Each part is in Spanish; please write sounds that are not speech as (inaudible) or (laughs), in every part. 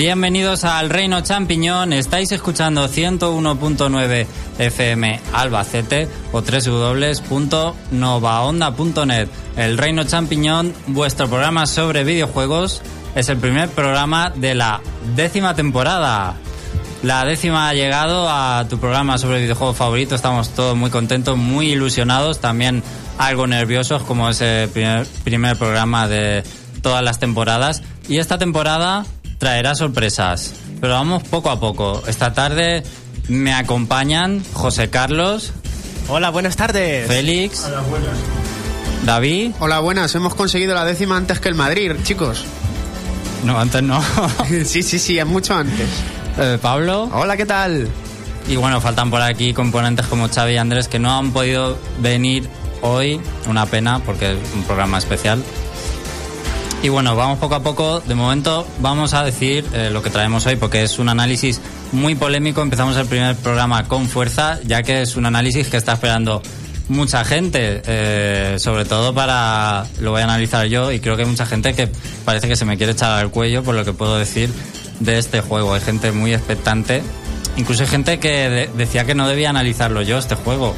Bienvenidos al Reino Champiñón. Estáis escuchando 101.9 FM Albacete o www.novaonda.net. El Reino Champiñón, vuestro programa sobre videojuegos, es el primer programa de la décima temporada. La décima ha llegado a tu programa sobre videojuegos favorito. Estamos todos muy contentos, muy ilusionados, también algo nerviosos como es el primer, primer programa de todas las temporadas. Y esta temporada traerá sorpresas, pero vamos poco a poco. Esta tarde me acompañan José Carlos. Hola, buenas tardes. Félix. Hola, buenas. David. Hola, buenas. Hemos conseguido la décima antes que el Madrid, chicos. No, antes no. (laughs) sí, sí, sí, es mucho antes. Eh, Pablo. Hola, ¿qué tal? Y bueno, faltan por aquí componentes como Xavi y Andrés que no han podido venir hoy. Una pena porque es un programa especial. Y bueno, vamos poco a poco. De momento vamos a decir eh, lo que traemos hoy porque es un análisis muy polémico. Empezamos el primer programa con fuerza, ya que es un análisis que está esperando mucha gente, eh, sobre todo para, lo voy a analizar yo y creo que hay mucha gente que parece que se me quiere echar al cuello por lo que puedo decir de este juego. Hay gente muy expectante, incluso hay gente que decía que no debía analizarlo yo, este juego.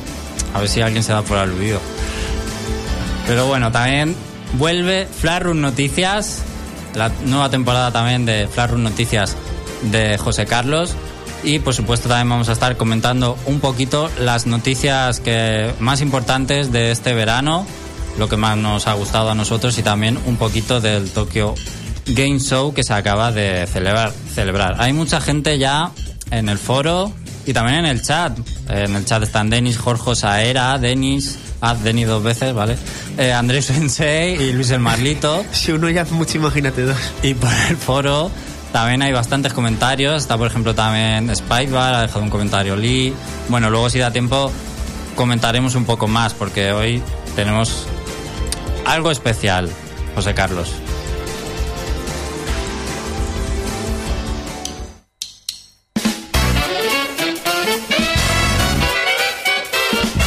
A ver si alguien se da por aludido. Pero bueno, también Vuelve Flarun Noticias, la nueva temporada también de Flarun Noticias de José Carlos. Y por supuesto también vamos a estar comentando un poquito las noticias que más importantes de este verano, lo que más nos ha gustado a nosotros y también un poquito del Tokyo Game Show que se acaba de celebrar. celebrar. Hay mucha gente ya en el foro y también en el chat. En el chat están Denis, Jorge Saera, Denis, Ah, Denny dos veces, ¿vale? Eh, Andrés (laughs) Sensei y Luis el Marlito. Si uno ya es mucho, imagínate dos. Y por el foro también hay bastantes comentarios. Está, por ejemplo, también Spikebar, ha dejado un comentario Lee. Bueno, luego si da tiempo comentaremos un poco más porque hoy tenemos algo especial, José Carlos.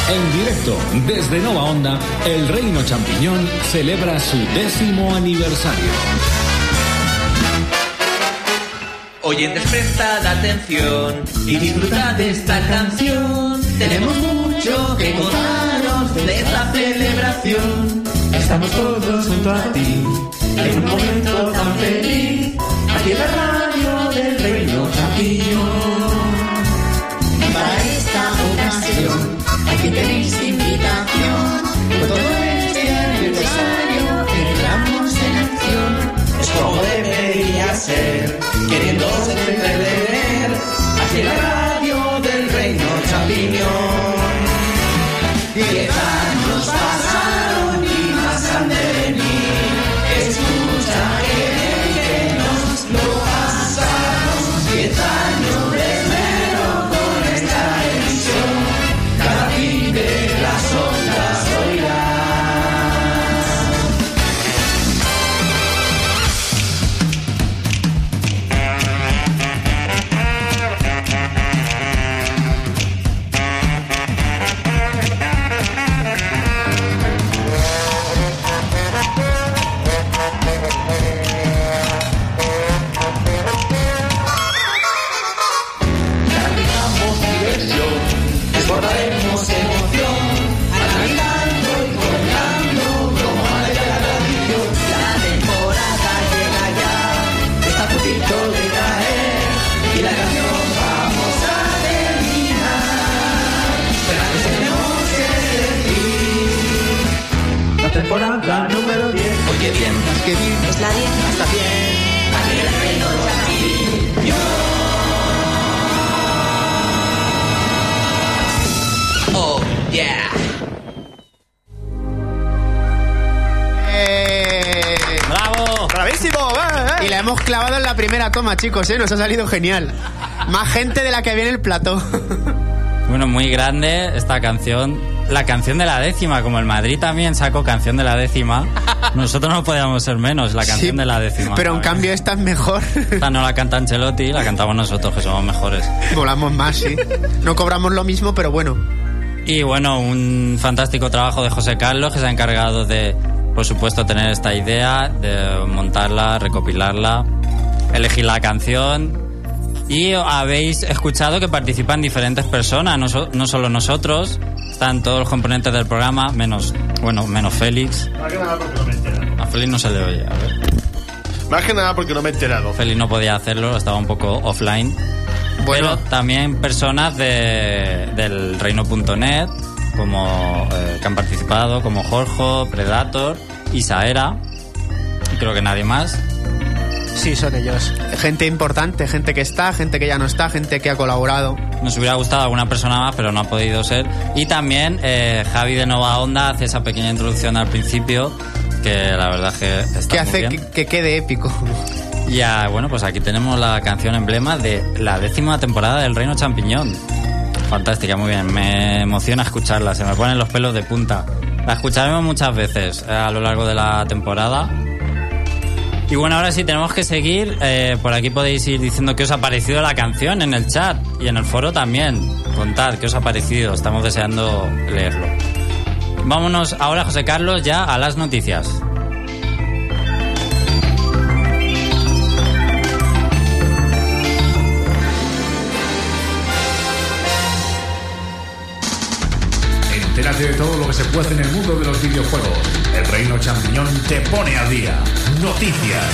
En directo desde Nova Onda, el Reino Champiñón celebra su décimo aniversario. Oyentes, prestad atención y disfrutad de esta canción. Tenemos mucho que contaros de esta celebración. Estamos todos junto a ti en un momento tan feliz. Aquí en radio del Reino Champiñón. Aquí tenéis invitación, con todo este aniversario entramos en acción. Es como debería ser, queriendo entretener, aquí la radio del reino champiñón. La 10, está bien, aquí el reino champiñón. Oh, yeah. ¡Eh! ¡Bravo! ¡Bravísimo! ¡Eh, eh! Y la hemos clavado en la primera toma, chicos, ¿eh? Nos ha salido genial. Más gente de la que viene el plató. (laughs) Bueno, muy grande esta canción. La canción de la décima, como el Madrid también sacó canción de la décima, (laughs) nosotros no podíamos ser menos, la canción Sí, de la décima. Pero en cambio esta es mejor. (laughs) Esta no la canta Ancelotti, la cantamos nosotros, que somos mejores. Volamos más, sí. No cobramos lo mismo, pero bueno. Y bueno, un fantástico trabajo de José Carlos, que se ha encargado de, por supuesto, tener esta idea, de montarla, recopilarla. elegir la canción. Y habéis escuchado que participan diferentes personas, no, so- no solo nosotros, están todos los componentes del programa, menos, bueno, menos Félix. Más que nada porque no me he enterado. A Félix no se le oye, a ver. Más que nada porque no me he enterado. Félix no podía hacerlo, estaba un poco offline. Bueno. Pero también personas de, del reino.net, como eh, que han participado, como Jorge, Predator, Isaera, y creo que nadie más. Sí, son ellos. Gente importante, gente que está, gente que ya no está, gente que ha colaborado. Nos hubiera gustado alguna persona más, pero no ha podido ser. Y también eh, Javi de Nova Onda hace esa pequeña introducción al principio, que la verdad es que está Que muy hace bien. que, que quede épico. Y ah, bueno, pues aquí tenemos la canción emblema de la décima temporada del Reino Champiñón. Fantástica, muy bien. Me emociona escucharla, se me ponen los pelos de punta. La escucharemos muchas veces eh, a lo largo de la temporada. Y bueno, ahora sí tenemos que seguir. Eh, por aquí podéis ir diciendo qué os ha parecido la canción en el chat y en el foro también. Contad qué os ha parecido, estamos deseando leerlo. Vámonos ahora, José Carlos, ya a las noticias. Entérate de todo lo que se puede en el mundo de los videojuegos. El Reino Champiñón te pone al día. Noticias.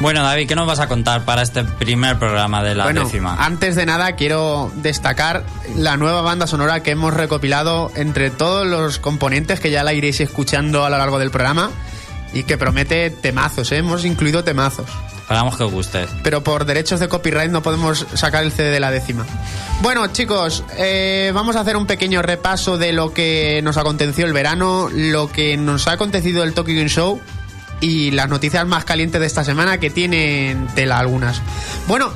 Bueno, David, ¿qué nos vas a contar para este primer programa de la bueno, décima? antes de nada quiero destacar la nueva banda sonora que hemos recopilado entre todos los componentes que ya la iréis escuchando a lo largo del programa y que promete temazos, ¿eh? hemos incluido temazos. Esperamos que os guste. pero por derechos de copyright no podemos sacar el CD de la décima. Bueno, chicos, eh, vamos a hacer un pequeño repaso de lo que nos aconteció el verano, lo que nos ha acontecido el Tokyo Game Show y las noticias más calientes de esta semana que tienen tela algunas. Bueno,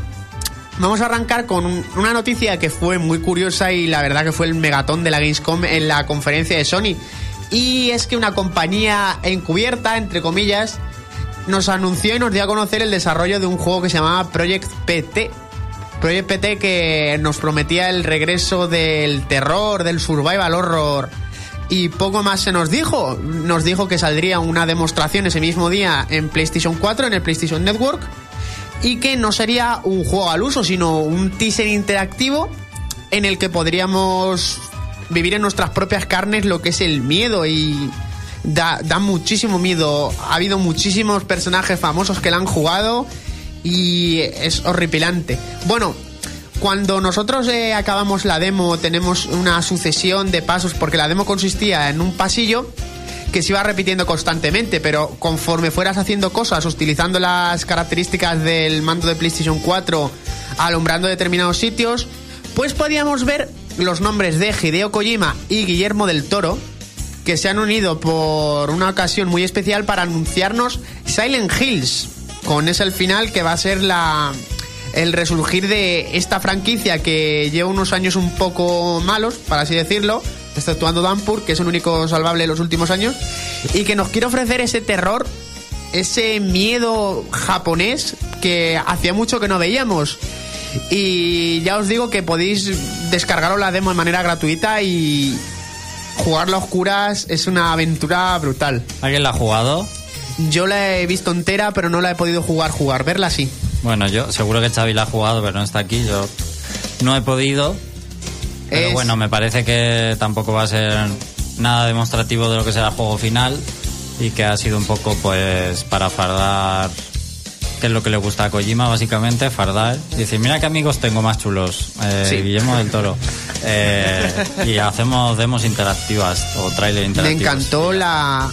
vamos a arrancar con un- una noticia que fue muy curiosa y la verdad que fue el megatón de la Gamescom en la conferencia de Sony. Y es que una compañía encubierta, entre comillas, nos anunció y nos dio a conocer el desarrollo de un juego que se llamaba Project PT. Project PT que nos prometía el regreso del terror, del survival horror y poco más se nos dijo. Nos dijo que saldría una demostración ese mismo día en PlayStation 4, en el PlayStation Network, y que no sería un juego al uso, sino un teaser interactivo en el que podríamos vivir en nuestras propias carnes lo que es el miedo y da, da muchísimo miedo. Ha habido muchísimos personajes famosos que la han jugado y es horripilante. Bueno, cuando nosotros eh, acabamos la demo tenemos una sucesión de pasos porque la demo consistía en un pasillo que se iba repitiendo constantemente, pero conforme fueras haciendo cosas, utilizando las características del mando de PlayStation 4, alumbrando determinados sitios, pues podíamos ver los nombres de Hideo Kojima y Guillermo del Toro, que se han unido por una ocasión muy especial para anunciarnos Silent Hills, con ese el final que va a ser la el resurgir de esta franquicia que lleva unos años un poco malos, para así decirlo, exceptuando Dampur, que es el único salvable de los últimos años, y que nos quiere ofrecer ese terror, ese miedo japonés que hacía mucho que no veíamos. Y ya os digo que podéis descargaros la demo de manera gratuita y jugarla a oscuras es una aventura brutal. ¿Alguien la ha jugado? Yo la he visto entera, pero no la he podido jugar, jugar, verla sí. Bueno, yo seguro que Xavi la ha jugado, pero no está aquí. Yo no he podido. Pero Es- bueno, me parece que tampoco va a ser nada demostrativo de lo que será el juego final y que ha sido un poco pues para fardar que es lo que le gusta a Kojima básicamente, fardar y decir, mira qué amigos tengo más chulos, eh, Sí. Guillermo del Toro. (laughs) Eh, y hacemos demos interactivas o trailer Me interactivos. encantó la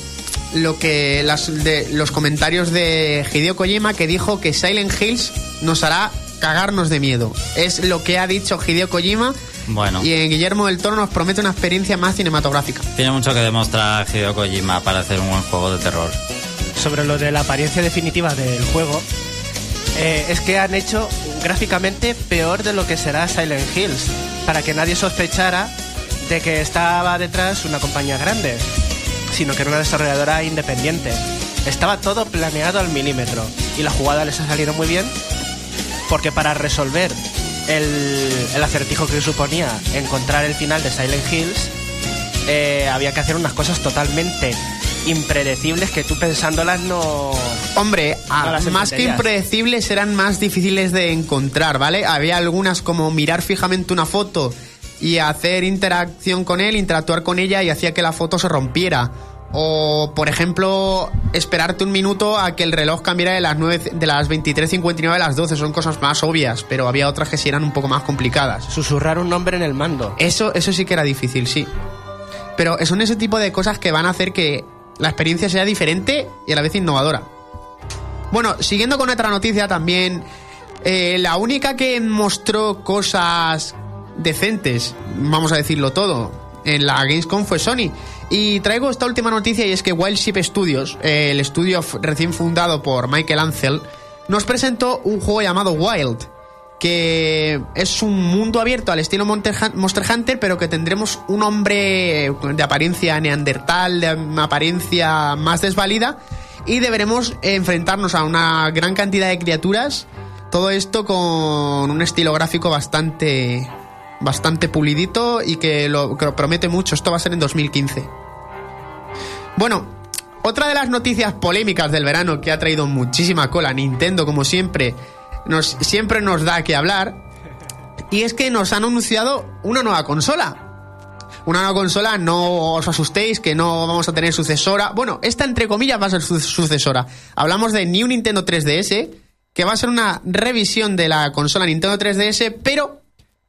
lo que las de los comentarios de Hideo Kojima que dijo que Silent Hills nos hará cagarnos de miedo. Es lo que ha dicho Hideo Kojima Bueno. y en Guillermo del Toro nos promete una experiencia más cinematográfica. Tiene mucho que demostrar Hideo Kojima para hacer un buen juego de terror. Sobre lo de la apariencia definitiva del juego, eh, es que han hecho gráficamente peor de lo que será Silent Hills, para que nadie sospechara de que estaba detrás una compañía grande, sino que era una desarrolladora independiente. Estaba todo planeado al milímetro y la jugada les ha salido muy bien porque para resolver el, el acertijo que suponía encontrar el final de Silent Hills, eh, había que hacer unas cosas totalmente impredecibles que tú pensándolas no... Hombre, No las más que impredecibles eran más difíciles de encontrar, ¿vale? Había algunas como mirar fijamente una foto y hacer interacción con él, interactuar con ella y hacía que la foto se rompiera. O, por ejemplo, esperarte un minuto a que el reloj cambiara de las, 9, de las 23.59 a las 12. Son cosas más obvias, pero había otras que sí eran un poco más complicadas. Susurrar un nombre en el mando. Eso, eso sí que era difícil, sí. Pero son ese tipo de cosas que van a hacer que la experiencia sea diferente y a la vez innovadora. Bueno, siguiendo con otra noticia también, eh, la única que mostró cosas decentes, vamos a decirlo todo, en la Gamescom fue Sony. Y traigo esta última noticia y es que Wildship Studios, eh, el estudio recién fundado por Michael Ansel, nos presentó un juego llamado Wild, que es un mundo abierto al estilo Monster Hun- Monster Hunter, pero que tendremos un hombre de apariencia neandertal, de apariencia más desvalida, y deberemos enfrentarnos a una gran cantidad de criaturas. Todo esto con un estilo gráfico bastante bastante pulidito y que lo, que lo promete mucho. Esto va a ser en 2015. Bueno, otra de las noticias polémicas del verano que ha traído muchísima cola Nintendo, como siempre, nos, siempre nos da que hablar. Y es que nos han anunciado una nueva consola. Una nueva consola, no os asustéis que no vamos a tener sucesora. Bueno, esta entre comillas va a ser su- sucesora. Hablamos de New Nintendo 3DS, que va a ser una revisión de la consola Nintendo 3DS, pero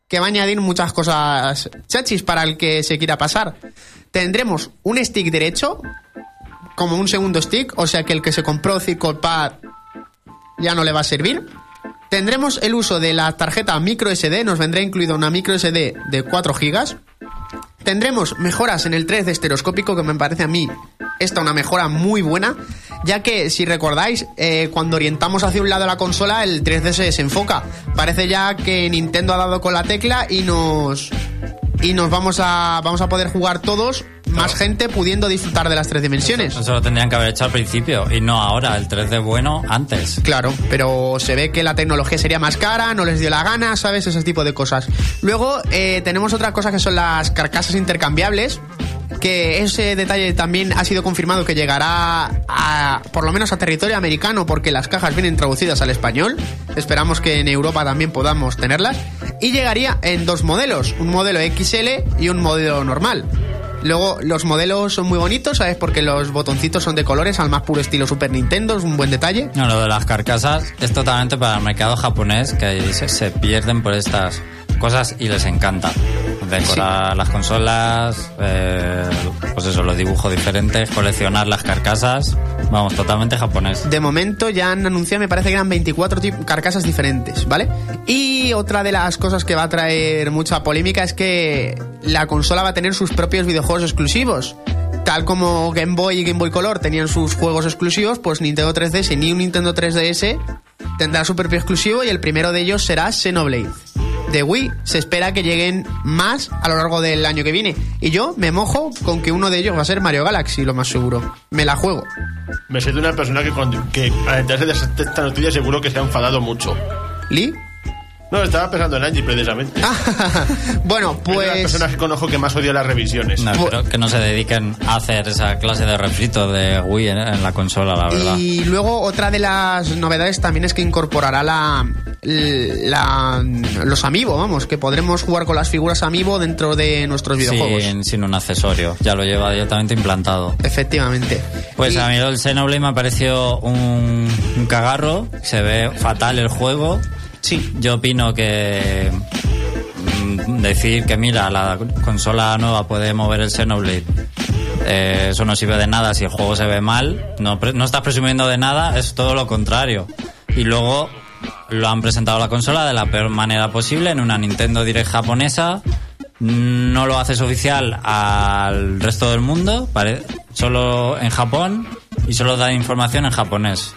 que va a añadir muchas cosas chachis para el que se quiera pasar. Tendremos un stick derecho, como un segundo stick, o sea que el que se compró Pad ya no le va a servir. Tendremos el uso de la tarjeta micro SD, nos vendrá incluida una micro SD de 4 GB. Tendremos mejoras en el 3D estereoscópico, que me parece a mí esta una mejora muy buena, ya que si recordáis, eh, cuando orientamos hacia un lado la consola, el 3D se desenfoca. Parece ya que Nintendo ha dado con la tecla y nos y nos vamos a vamos a poder jugar todos, más gente pudiendo disfrutar de las tres dimensiones. Eso lo tendrían que haber hecho al principio y no ahora, el 3D bueno antes. Claro, pero se ve que la tecnología sería más cara, no les dio la gana, ¿sabes? Ese tipo de cosas. Luego eh, tenemos otra cosa que son las carcasas intercambiables, que ese detalle también ha sido confirmado que llegará a, por lo menos a territorio americano, porque las cajas vienen traducidas al español. Esperamos que en Europa también podamos tenerlas. Y llegaría en dos modelos, un modelo XL y un modelo normal. Luego, los modelos son muy bonitos, ¿sabes? Porque los botoncitos son de colores al más puro estilo Super Nintendo, es un buen detalle. No, lo de las carcasas es totalmente para el mercado japonés, que se pierden por estas cosas y les encanta. Decorar las consolas, eh, pues eso, los dibujos diferentes, coleccionar las carcasas. Vamos, totalmente japonés. De momento ya han anunciado, me parece que eran 24 tip- carcasas diferentes, ¿vale? Y otra de las cosas que va a traer mucha polémica es que la consola va a tener sus propios videojuegos exclusivos. Tal como Game Boy y Game Boy Color tenían sus juegos exclusivos, pues Nintendo 3DS ni un Nintendo 3DS tendrá su propio exclusivo y el primero de ellos será Xenoblade. De Wii se espera que lleguen más a lo largo del año que viene. Y yo me mojo con que uno de ellos va a ser Mario Galaxy, lo más seguro. Me la juego. Me de una persona que, cuando- que al enterarse de esta noticia seguro que se ha enfadado mucho. ¿Lee? No, estaba pensando en Angie precisamente. (laughs) bueno, Es de las pues... personas que conozco que más odia las revisiones. No, espero que no se dediquen a hacer esa clase de refrito de Wii en, en la consola, la verdad. Y luego otra de las novedades también es que incorporará la, la- los amiibo, vamos, que podremos jugar con las figuras amiibo dentro de nuestros videojuegos. Sin, sin un accesorio, ya lo lleva directamente implantado. Efectivamente. Pues Y- a mí el Xenoblade me ha parecido un, un cagarro, se ve fatal el juego. Sí. Yo opino que mm, decir que mira, la consola nueva puede mover el Xenoblade, eh, eso no sirve de nada si el juego se ve mal, no, no estás presumiendo de nada, es todo lo contrario. Y luego lo han presentado la consola de la peor manera posible en una Nintendo Direct japonesa. No lo haces oficial al resto del mundo, pare- solo en Japón y solo da información en japonés.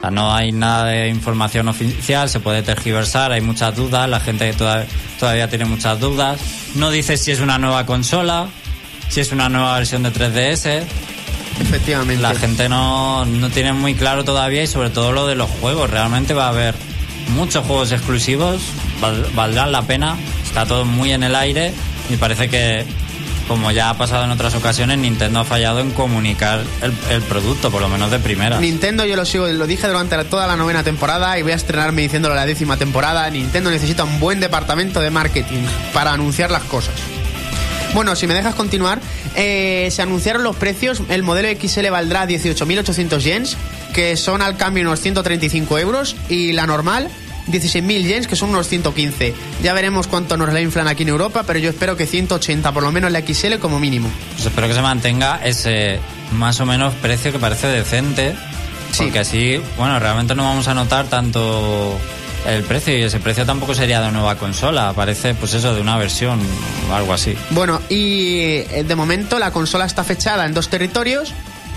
O sea, no hay nada de información oficial, se puede tergiversar, hay muchas dudas, la gente toda- todavía tiene muchas dudas. No dice si es una nueva consola, si es una nueva versión de 3DS. Efectivamente. La gente no, no tiene muy claro todavía y sobre todo lo de los juegos. Realmente va a haber muchos juegos exclusivos, val- valdrán la pena. Está todo muy en el aire y parece que como ya ha pasado en otras ocasiones, Nintendo ha fallado en comunicar el, producto, por lo menos de primera. Nintendo, yo lo sigo, lo dije durante toda la novena temporada y voy a estrenarme diciéndolo la décima temporada. Nintendo necesita un buen departamento de marketing para anunciar las cosas. Bueno, si me dejas continuar, eh, se anunciaron los precios. El modelo XL valdrá 18.800 yens, que son al cambio unos 135 euros, y la normal 16.000 yens, que son unos 115. Ya veremos cuánto nos la inflan aquí en Europa, pero yo espero que 180, por lo menos la XL como mínimo. Pues espero que se mantenga ese más o menos precio que parece decente. Sí. Porque así, bueno, realmente no vamos a notar tanto el precio y ese precio tampoco sería de nueva consola. Parece, pues eso, de una versión o algo así. Bueno, y eh, de momento la consola está fechada en dos territorios.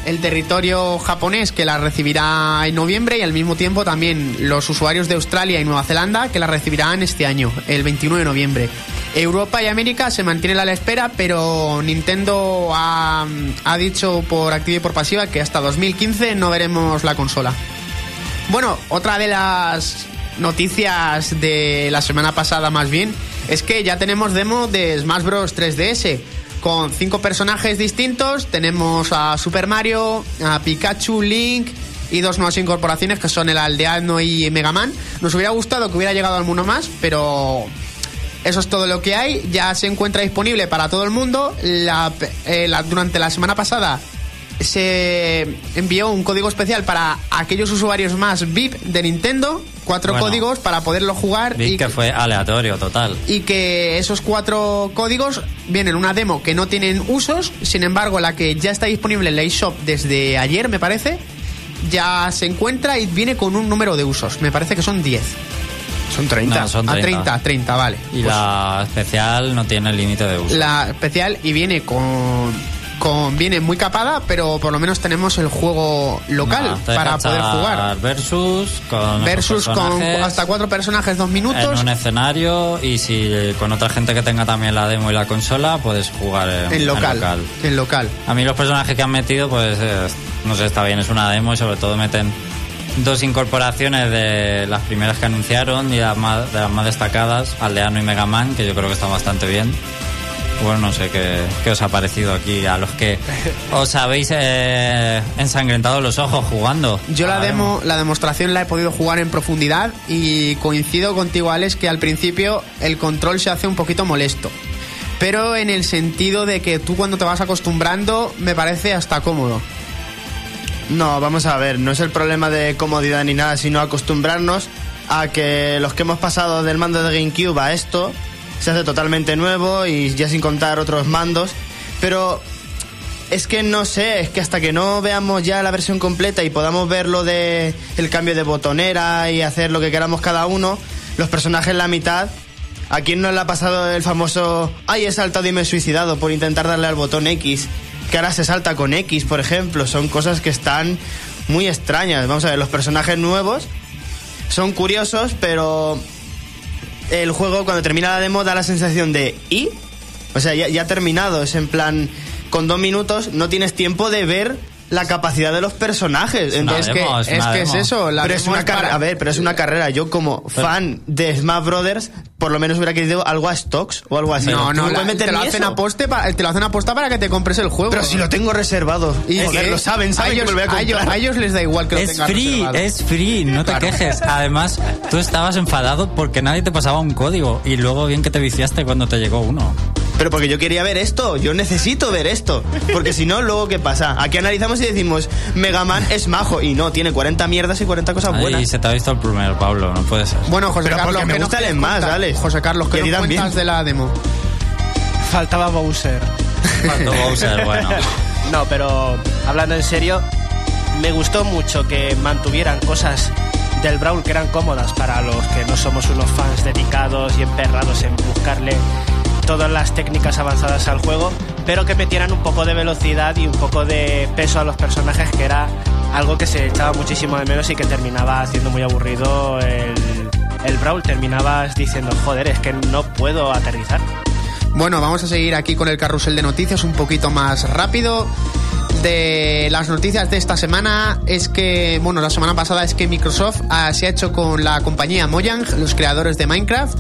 El territorio japonés que la recibirá en noviembre y al mismo tiempo también los usuarios de Australia y Nueva Zelanda que la recibirán este año, el 21 de noviembre. Europa y América se mantienen a la espera, pero Nintendo ha, ha dicho por activa y por pasiva que hasta 2015 no veremos la consola. Bueno, otra de las noticias de la semana pasada más bien es que ya tenemos demo de Smash Bros 3DS con cinco personajes distintos. Tenemos a Super Mario, a Pikachu, Link y dos nuevas incorporaciones que son el Aldeano y Mega Man. Nos hubiera gustado que hubiera llegado alguno más, pero eso es todo lo que hay. Ya se encuentra disponible para todo el mundo. Eh, durante la semana pasada se envió un código especial para aquellos usuarios más VIP de Nintendo. Cuatro Bueno. códigos para poderlo jugar. Vi y que fue aleatorio, total. y que esos cuatro códigos vienen en una demo que no tienen usos, sin embargo la que ya está disponible en la eShop desde ayer me parece, ya se encuentra y viene con un número de usos, me parece que son 10. Son 30. No, son A 30. 30, 30, vale. Y Pues la especial no tiene límite de uso. la especial y viene con, con viene muy capada, pero por lo menos tenemos el juego local para poder jugar. Versus con Versus con hasta cuatro personajes, dos minutos. En un escenario y si con otra gente que tenga también la demo y la consola, puedes jugar en, en local, en local. A mí los personajes que han metido, pues eh, no sé, está bien, es una demo y sobre todo meten dos incorporaciones de las primeras que anunciaron y las más, de las más destacadas, Aldeano y Mega Man, que yo creo que están bastante bien. Bueno, no sé qué, qué os ha parecido aquí a los que os habéis eh, ensangrentado los ojos jugando. Yo la demo, la demostración la he podido jugar en profundidad y coincido contigo, Alex, que al principio el control se hace un poquito molesto. Pero en el sentido de que tú cuando te vas acostumbrando me parece hasta cómodo. No, vamos a ver, no es el problema de comodidad ni nada, sino acostumbrarnos a que los que hemos pasado del mando de GameCube a esto se hace totalmente nuevo y ya sin contar otros mandos, pero es que no sé, es que hasta que no veamos ya la versión completa y podamos ver lo de el cambio de botonera y hacer lo que queramos cada uno, los personajes la mitad ¿A quién no le ha pasado el famoso ay he saltado y me he suicidado por intentar darle al botón X? Que ahora se salta con X, por ejemplo. Son cosas que están muy extrañas. Vamos a ver, los personajes nuevos son curiosos, pero el juego cuando termina la demo da la sensación de ¿y? O sea, ya, ya ha terminado. Es en plan, con dos minutos no tienes tiempo de ver la capacidad de los personajes. una Entonces, demo, es que es eso. La pero es demo una carrera, para- a ver, pero es una carrera. Yo como fan de Smash Brothers, por lo menos hubiera querido algo a stocks o algo así. No, no, puedes la- te, lo hacen eso. aposte pa- te lo hacen aposta para que te compres el juego. Pero si lo tengo reservado. ¿Y Joder, lo saben, saben a que ellos, me lo voy a a ellos- comprar. a ellos les da igual que lo Es free, reservado. es free, no te quejes. Además, tú estabas enfadado porque nadie te pasaba un código y luego bien que te viciaste cuando te llegó uno. Pero porque yo quería ver esto, yo necesito ver esto. Porque si no, luego ¿qué pasa? Aquí analizamos y decimos, Mega Man es majo. Y no, tiene 40 mierdas y 40 cosas buenas. se te ha visto el primero, Pablo, no puede ser. Bueno, José Pero Carlos, me ¿qué nos gusta el contar? Alex. José Carlos, Y ¿qué nos también. cuentas de la demo? Faltaba Bowser. Faltó Bowser, bueno. (laughs) No, pero hablando en serio, me gustó mucho que mantuvieran cosas del Brawl que eran cómodas para los que no somos unos fans dedicados y emperrados en buscarle todas las técnicas avanzadas al juego, pero que metieran un poco de velocidad y un poco de peso a los personajes, que era algo que se echaba muchísimo de menos y que terminaba haciendo muy aburrido el, el Brawl. Terminabas diciendo, joder, es que no puedo aterrizar. Bueno, vamos a seguir aquí con el carrusel de noticias un poquito más rápido. De las noticias de esta semana es que, bueno, la semana pasada es que Microsoft se ha hecho con la compañía Mojang, los creadores de Minecraft,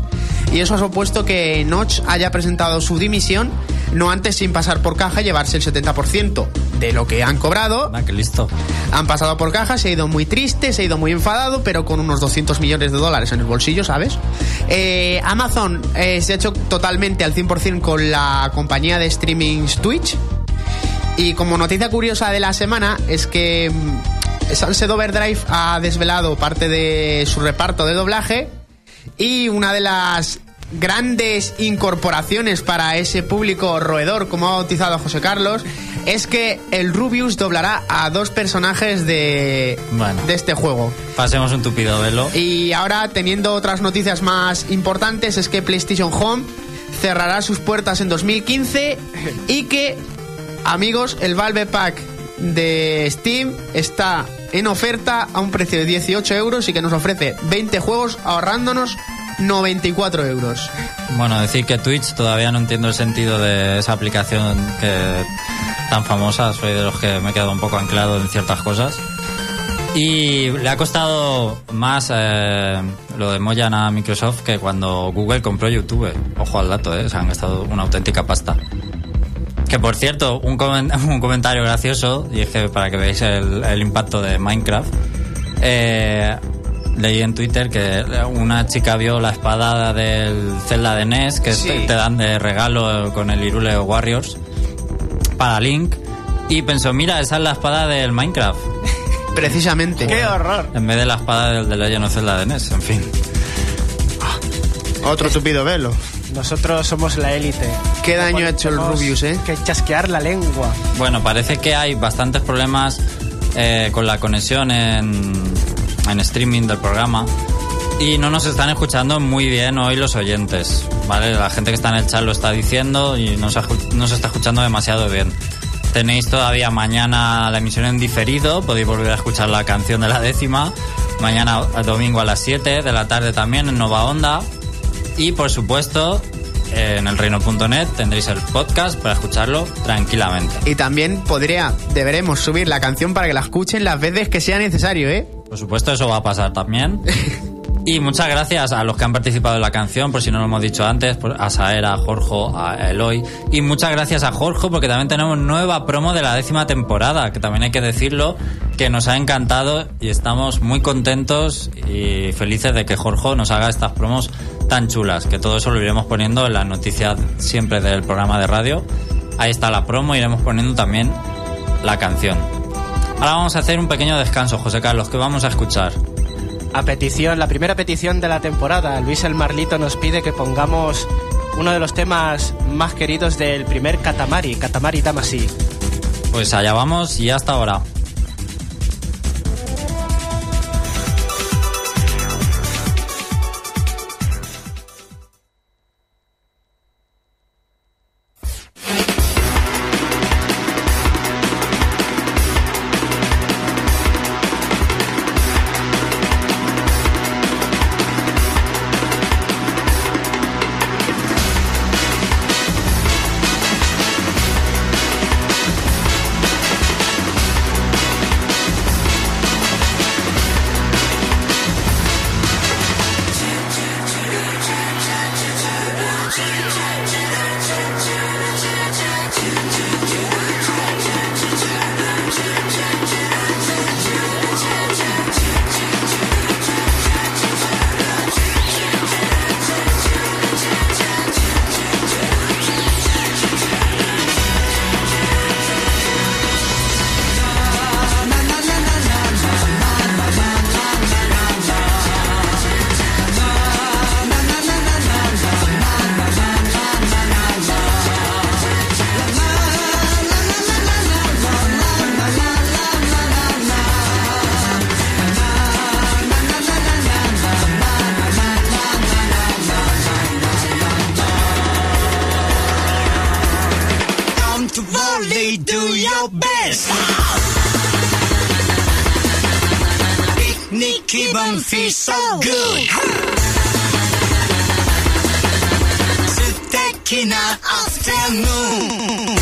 y eso ha supuesto que Notch haya presentado su dimisión no antes sin pasar por caja y llevarse el 70% de lo que han cobrado. Ah, qué listo. Han pasado por caja, se ha ido muy triste, se ha ido muy enfadado, pero con unos 200 millones de dólares en el bolsillo, ¿sabes? Eh, Amazon eh, se ha hecho totalmente al 100% con la compañía de streaming Twitch. Y como noticia curiosa de la semana es que mm, Sunset Overdrive ha desvelado parte de su reparto de doblaje y una de las grandes incorporaciones para ese público roedor, como ha bautizado a José Carlos, es que el Rubius doblará a dos personajes de, Bueno. de este juego. Pasemos un tupido velo. Y ahora, teniendo otras noticias más importantes, es que PlayStation Home cerrará sus puertas en 2015 y que, amigos, el Valve Pack de Steam está en oferta a un precio de 18 euros y que nos ofrece 20 juegos ahorrándonos 94 euros. Bueno, decir que Twitch todavía no entiendo el sentido de esa aplicación tan famosa. Soy de los que me he quedado un poco anclado en ciertas cosas. Y le ha costado más eh, lo de Moyan a Microsoft que cuando Google compró YouTube. Ojo al dato, ¿eh? Se han gastado una auténtica pasta. Que por cierto, un, (laughs) un comentario gracioso, y es que para que veáis el, el impacto de Minecraft, eh, leí en Twitter que una chica vio la espada del Zelda de NES que Sí. te, dan de regalo con el Irule Warriors para Link y pensó, mira, esa es la espada del Minecraft (laughs) Precisamente. ¡Qué horror! en vez de la espada del de Legend of Zelda de NES, en fin. Otro tupido velo. Nosotros somos la élite. Qué daño ha hecho el Rubius, ¿eh? Que chasquear la lengua. Bueno, parece que hay bastantes problemas eh, con la conexión en, en streaming del programa y no nos están escuchando muy bien hoy los oyentes, ¿vale? La gente que está en el chat lo está diciendo y no se, no se está escuchando demasiado bien. Tenéis todavía mañana la emisión en diferido, podéis volver a escuchar la canción de la décima. Mañana eh, domingo a las 7 de la tarde también en Nova Onda. Y por supuesto, en elreino.net tendréis el podcast para escucharlo tranquilamente. Y también podría, deberemos subir la canción para que la escuchen las veces que sea necesario, ¿eh? Por supuesto, eso va a pasar también. (laughs) Y muchas gracias a los que han participado en la canción, por si no lo hemos dicho antes, a Saera, a Jorge, a Eloy. Y muchas gracias a Jorge, porque también tenemos nueva promo de la décima temporada, que también hay que decirlo, que nos ha encantado y estamos muy contentos y felices de que Jorge nos haga estas promos tan chulas, que todo eso lo iremos poniendo en las noticias siempre del programa de radio. Ahí está la promo, iremos poniendo también la canción. Ahora vamos a hacer un pequeño descanso, José Carlos, que vamos a escuchar. A petición, la primera petición de la temporada, Luis el Marlito nos pide que pongamos uno de los temas más queridos del primer Katamari, Katamari Damacy. Pues allá vamos y hasta ahora. Comfortably do your best. Picnic 気分 feel so good. 素敵な afternoon. プ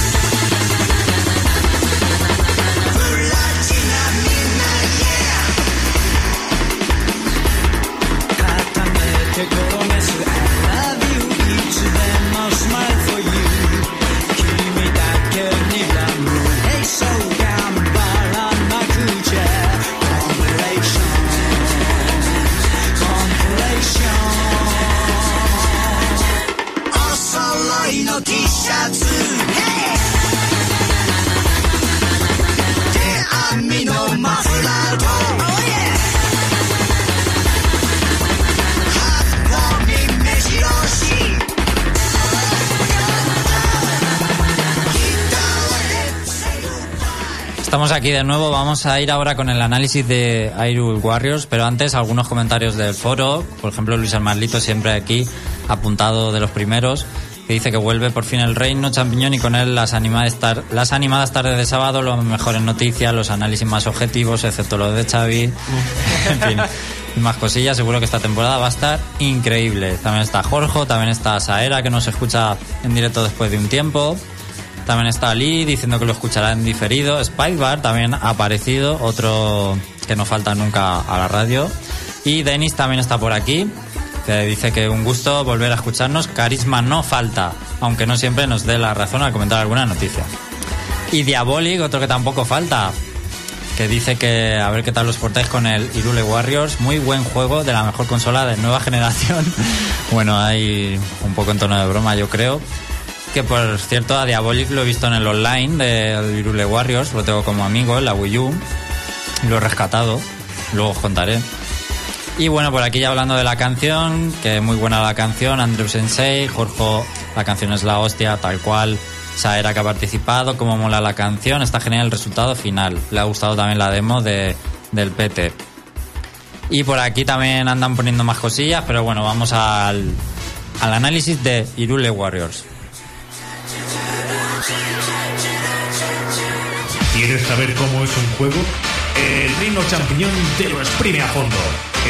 Estamos aquí de nuevo, vamos a ir ahora con el análisis de Hyrule Warriors, pero antes algunos comentarios del foro, por ejemplo Luis Armarlito siempre aquí apuntado de los primeros, que dice que vuelve por fin el reino champiñón y con él las animadas, las animadas tardes de sábado, las mejores noticias, los análisis más objetivos, excepto los de Xavi, (laughs) en fin, más cosillas, seguro que esta temporada va a estar increíble. También está Jorge, también está Saera, que nos escucha en directo después de un tiempo. También está Lee diciendo que lo escuchará en diferido. Spikebar también ha aparecido, otro que no falta nunca a la radio. Y Denis también está por aquí, que dice que un gusto volver a escucharnos. Carisma no falta, aunque no siempre nos dé la razón al comentar alguna noticia. Y Diabolic, otro que tampoco falta, que dice que a ver qué tal los portáis con el Irule Warriors. Muy buen juego de la mejor consola de nueva (laughs) generación. bueno, hay un poco en tono de broma, yo creo. Que por cierto, a Diabolic lo he visto en el online del Irule Warriors, lo tengo como amigo en la Wii U. Lo he rescatado, luego os contaré. Y bueno, por aquí ya hablando de la canción, que muy buena la canción, Andrew Sensei, Jorge, la canción es la hostia, tal cual. Saera que ha participado, cómo mola la canción, está genial el resultado final. Le ha gustado también la demo de, del PT. Y por aquí también andan poniendo más cosillas, pero bueno, vamos al, al análisis de Irule Warriors. ¿Quieres saber cómo es un juego? El Reino Champiñón te lo exprime a fondo.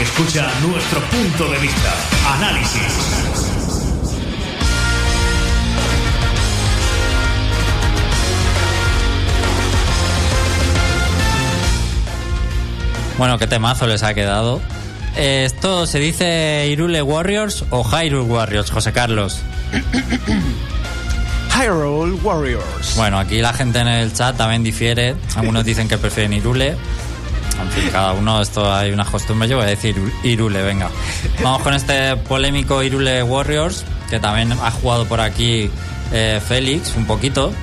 Escucha nuestro punto de vista. Análisis. Bueno, qué temazo les ha quedado. ¿Esto se dice Irule Warriors o Hyrule Warriors, José Carlos? (coughs) Hyrule Warriors. Bueno, aquí la gente en el chat también difiere. Algunos dicen que prefieren Irule. En fin, cada uno, esto hay unas costumbres. Yo voy a decir Irule, venga. Vamos con este polémico Irule Warriors, que también ha jugado por aquí eh, Félix un poquito.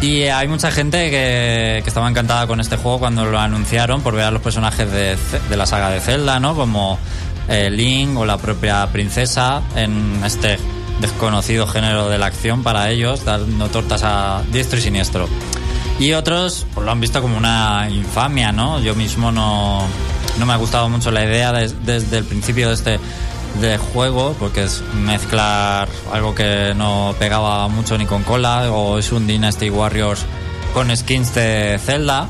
Y hay mucha gente que, que estaba encantada con este juego cuando lo anunciaron por ver a los personajes de, la saga de Zelda, ¿no? Como eh, Link o la propia princesa en este desconocido género de la acción para ellos, dando tortas a diestro y siniestro. Y otros pues, lo han visto como una infamia, ¿no? Yo mismo no, no me ha gustado mucho la idea des- desde el principio de este de juego, porque es mezclar algo que no pegaba mucho ni con cola, o es un Dynasty Warriors con skins de Zelda.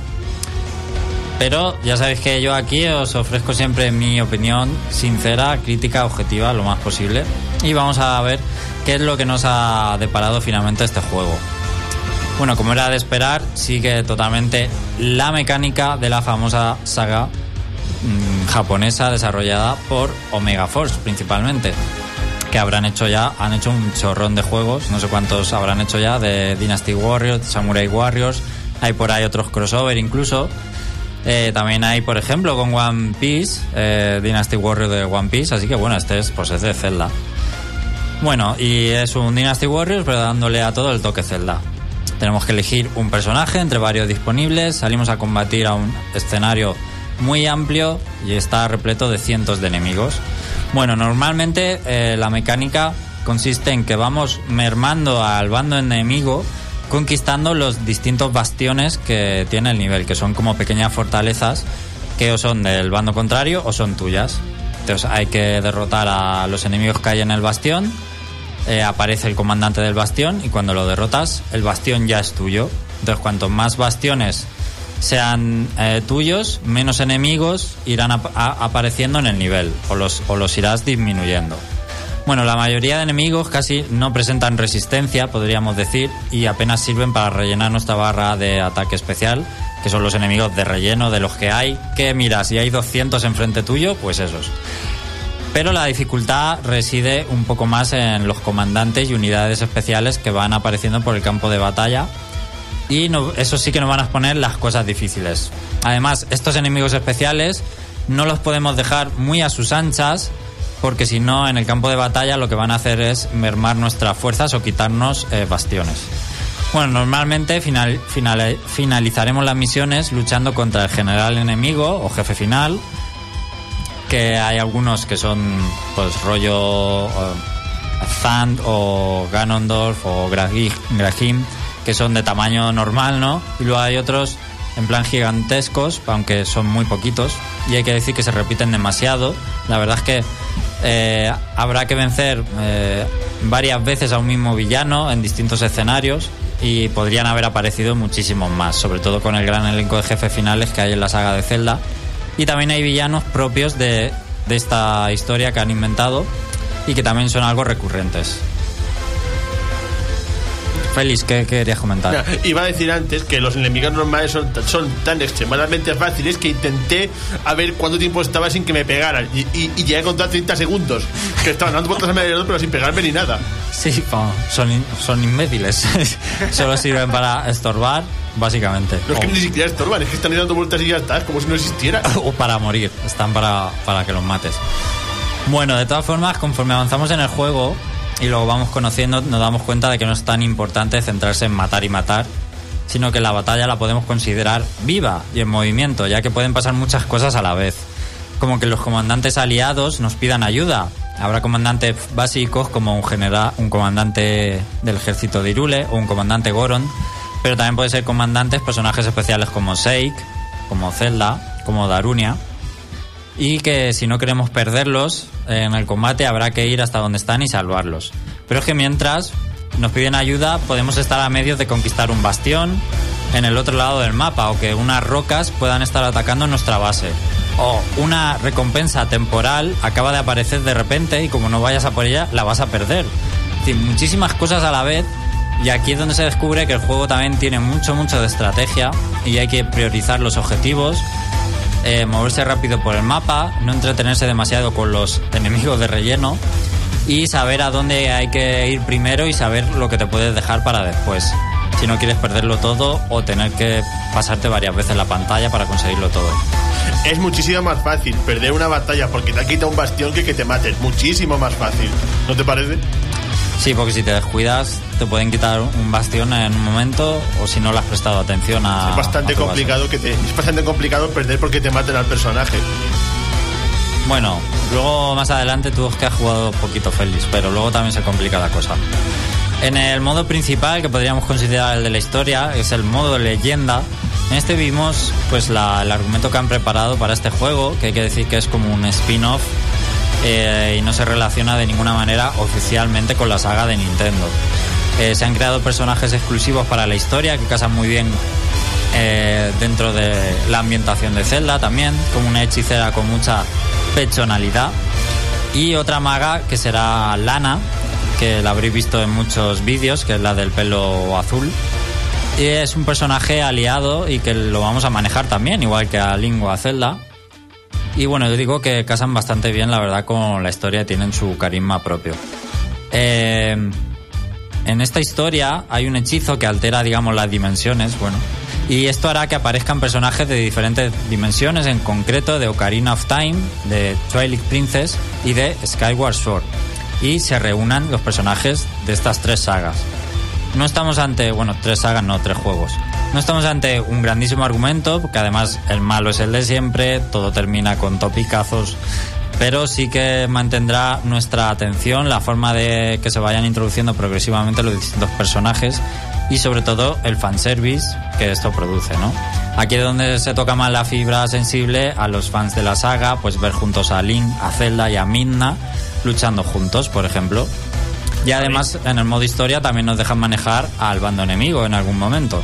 Pero ya sabéis que yo aquí os ofrezco siempre mi opinión sincera, crítica, objetiva, lo más posible. Y vamos a ver qué es lo que nos ha deparado finalmente este juego. Bueno, como era de esperar, sigue totalmente la mecánica de la famosa saga mm, japonesa desarrollada por Omega Force principalmente que habrán hecho ya, han hecho un chorrón de juegos, no sé cuántos habrán hecho ya, de Dynasty Warriors, Samurai Warriors, hay por ahí otros crossover incluso. Eh, también hay, por ejemplo, con One Piece, eh, Dynasty Warrior de One Piece, así que bueno, este es, pues es de Zelda. Bueno, y es un Dynasty Warriors, pero dándole a todo el toque Zelda. Tenemos que elegir un personaje entre varios disponibles, salimos a combatir a un escenario muy amplio y está repleto de cientos de enemigos. Bueno, normalmente eh, la mecánica consiste en que vamos mermando al bando enemigo conquistando los distintos bastiones que tiene el nivel, que son como pequeñas fortalezas que o son del bando contrario o son tuyas. Entonces hay que derrotar a los enemigos que hay en el bastión, eh, aparece el comandante del bastión y cuando lo derrotas el bastión ya es tuyo. Entonces cuanto más bastiones sean eh, tuyos, menos enemigos irán apareciendo en el nivel o los, o los irás disminuyendo. Bueno, la mayoría de enemigos casi no presentan resistencia, podríamos decir, y apenas sirven para rellenar nuestra barra de ataque especial, que son los enemigos de relleno de los que hay. Que mira, si hay 200 enfrente tuyo, pues esos. Pero la dificultad reside un poco más en los comandantes y unidades especiales que van apareciendo por el campo de batalla. Y no- eso sí que nos van a exponer las cosas difíciles. Además, estos enemigos especiales no los podemos dejar muy a sus anchas, porque si no, en el campo de batalla lo que van a hacer es mermar nuestras fuerzas o quitarnos eh, bastiones. Bueno, normalmente final- final- finalizaremos las misiones luchando contra el general enemigo o jefe final, que hay algunos que son pues rollo eh, Zand o Ganondorf o Grahim que son de tamaño normal, ¿no? Y luego hay otros en plan gigantescos, aunque son muy poquitos. Y hay que decir que se repiten demasiado. La verdad es que eh, habrá que vencer eh, varias veces a un mismo villano en distintos escenarios y podrían haber aparecido muchísimos más, sobre todo con el gran elenco de jefes finales que hay en la saga de Zelda. Y también hay villanos propios de, de esta historia que han inventado y que también son algo recurrentes. Félix, ¿qué querías comentar? Mira, Iba a decir antes que los enemigos normales son, son tan extremadamente fáciles que intenté a ver cuánto tiempo estaba sin que me pegaran. Y, y, y llegué a contar 30 segundos. Que estaban dando vueltas a alrededor, pero sin pegarme ni nada. Sí, son, son imbéciles. (laughs) Solo sirven para estorbar, básicamente. No es que O- ni siquiera estorban, es que están dando vueltas y ya está, es como si no existiera. (laughs) o para morir, están para, para que los mates. Bueno, de todas formas, conforme avanzamos en el juego y lo vamos conociendo, nos damos cuenta de que no es tan importante centrarse en matar y matar, sino que la batalla la podemos considerar viva y en movimiento, ya que pueden pasar muchas cosas a la vez. Como que los comandantes aliados nos pidan ayuda. Habrá comandantes básicos como un general, un comandante del ejército de Irule o un comandante Goron, pero también puede ser comandantes personajes especiales como Sheik, como Zelda, como Darunia y que si no queremos perderlos en el combate habrá que ir hasta donde están y salvarlos. Pero es que mientras nos piden ayuda podemos estar a medio de conquistar un bastión en el otro lado del mapa o que unas rocas puedan estar atacando nuestra base. O una recompensa temporal acaba de aparecer de repente y como no vayas a por ella la vas a perder. Muchísimas cosas a la vez y aquí es donde se descubre que el juego también tiene mucho, mucho de estrategia y hay que priorizar los objetivos eh, moverse rápido por el mapa, no entretenerse demasiado con los enemigos de relleno y saber a dónde hay que ir primero y saber lo que te puedes dejar para después. Si no quieres perderlo todo o tener que pasarte varias veces la pantalla para conseguirlo todo. Es muchísimo más fácil perder una batalla porque te ha quitado un bastión que que te maten. Muchísimo más fácil. ¿No te parece? Sí, porque si te descuidas te pueden quitar un bastión en un momento o si no le has prestado atención a... es bastante a tu base. complicado que te, es bastante complicado perder porque te maten al personaje. Bueno, luego más adelante tú es que has jugado poquito Félix, pero luego también se complica la cosa. En el modo principal, que podríamos considerar el de la historia, es el modo leyenda. En este vimos pues la- el argumento que han preparado para este juego, que hay que decir que es como un spin-off eh, y no se relaciona de ninguna manera oficialmente con la saga de Nintendo. Eh, se han creado personajes exclusivos para la historia que casan muy bien eh, dentro de la ambientación de Zelda también, como una hechicera con mucha personalidad. Y otra maga que será Lana, que la habréis visto en muchos vídeos, que es la del pelo azul. Y es un personaje aliado y que lo vamos a manejar también, igual que a Link o a Zelda. Y bueno, yo digo que casan bastante bien, la verdad, con la historia, tienen su carisma propio. Eh, en esta historia hay un hechizo que altera, digamos, las dimensiones, bueno. Y esto hará que aparezcan personajes de diferentes dimensiones, en concreto de Ocarina of Time, de Twilight Princess y de Skyward Sword. Y se reúnan los personajes de estas tres sagas. No estamos ante, bueno, tres sagas, no, tres juegos. No estamos ante un grandísimo argumento, porque además el malo es el de siempre, todo termina con topicazos, pero sí que mantendrá nuestra atención la forma de que se vayan introduciendo progresivamente los distintos personajes y sobre todo el fanservice que esto produce, ¿no? Aquí es donde se toca más la fibra sensible a los fans de la saga, pues ver juntos a Link, a Zelda y a Midna luchando juntos, por ejemplo. Y además en el modo historia también nos dejan manejar al bando enemigo en algún momento.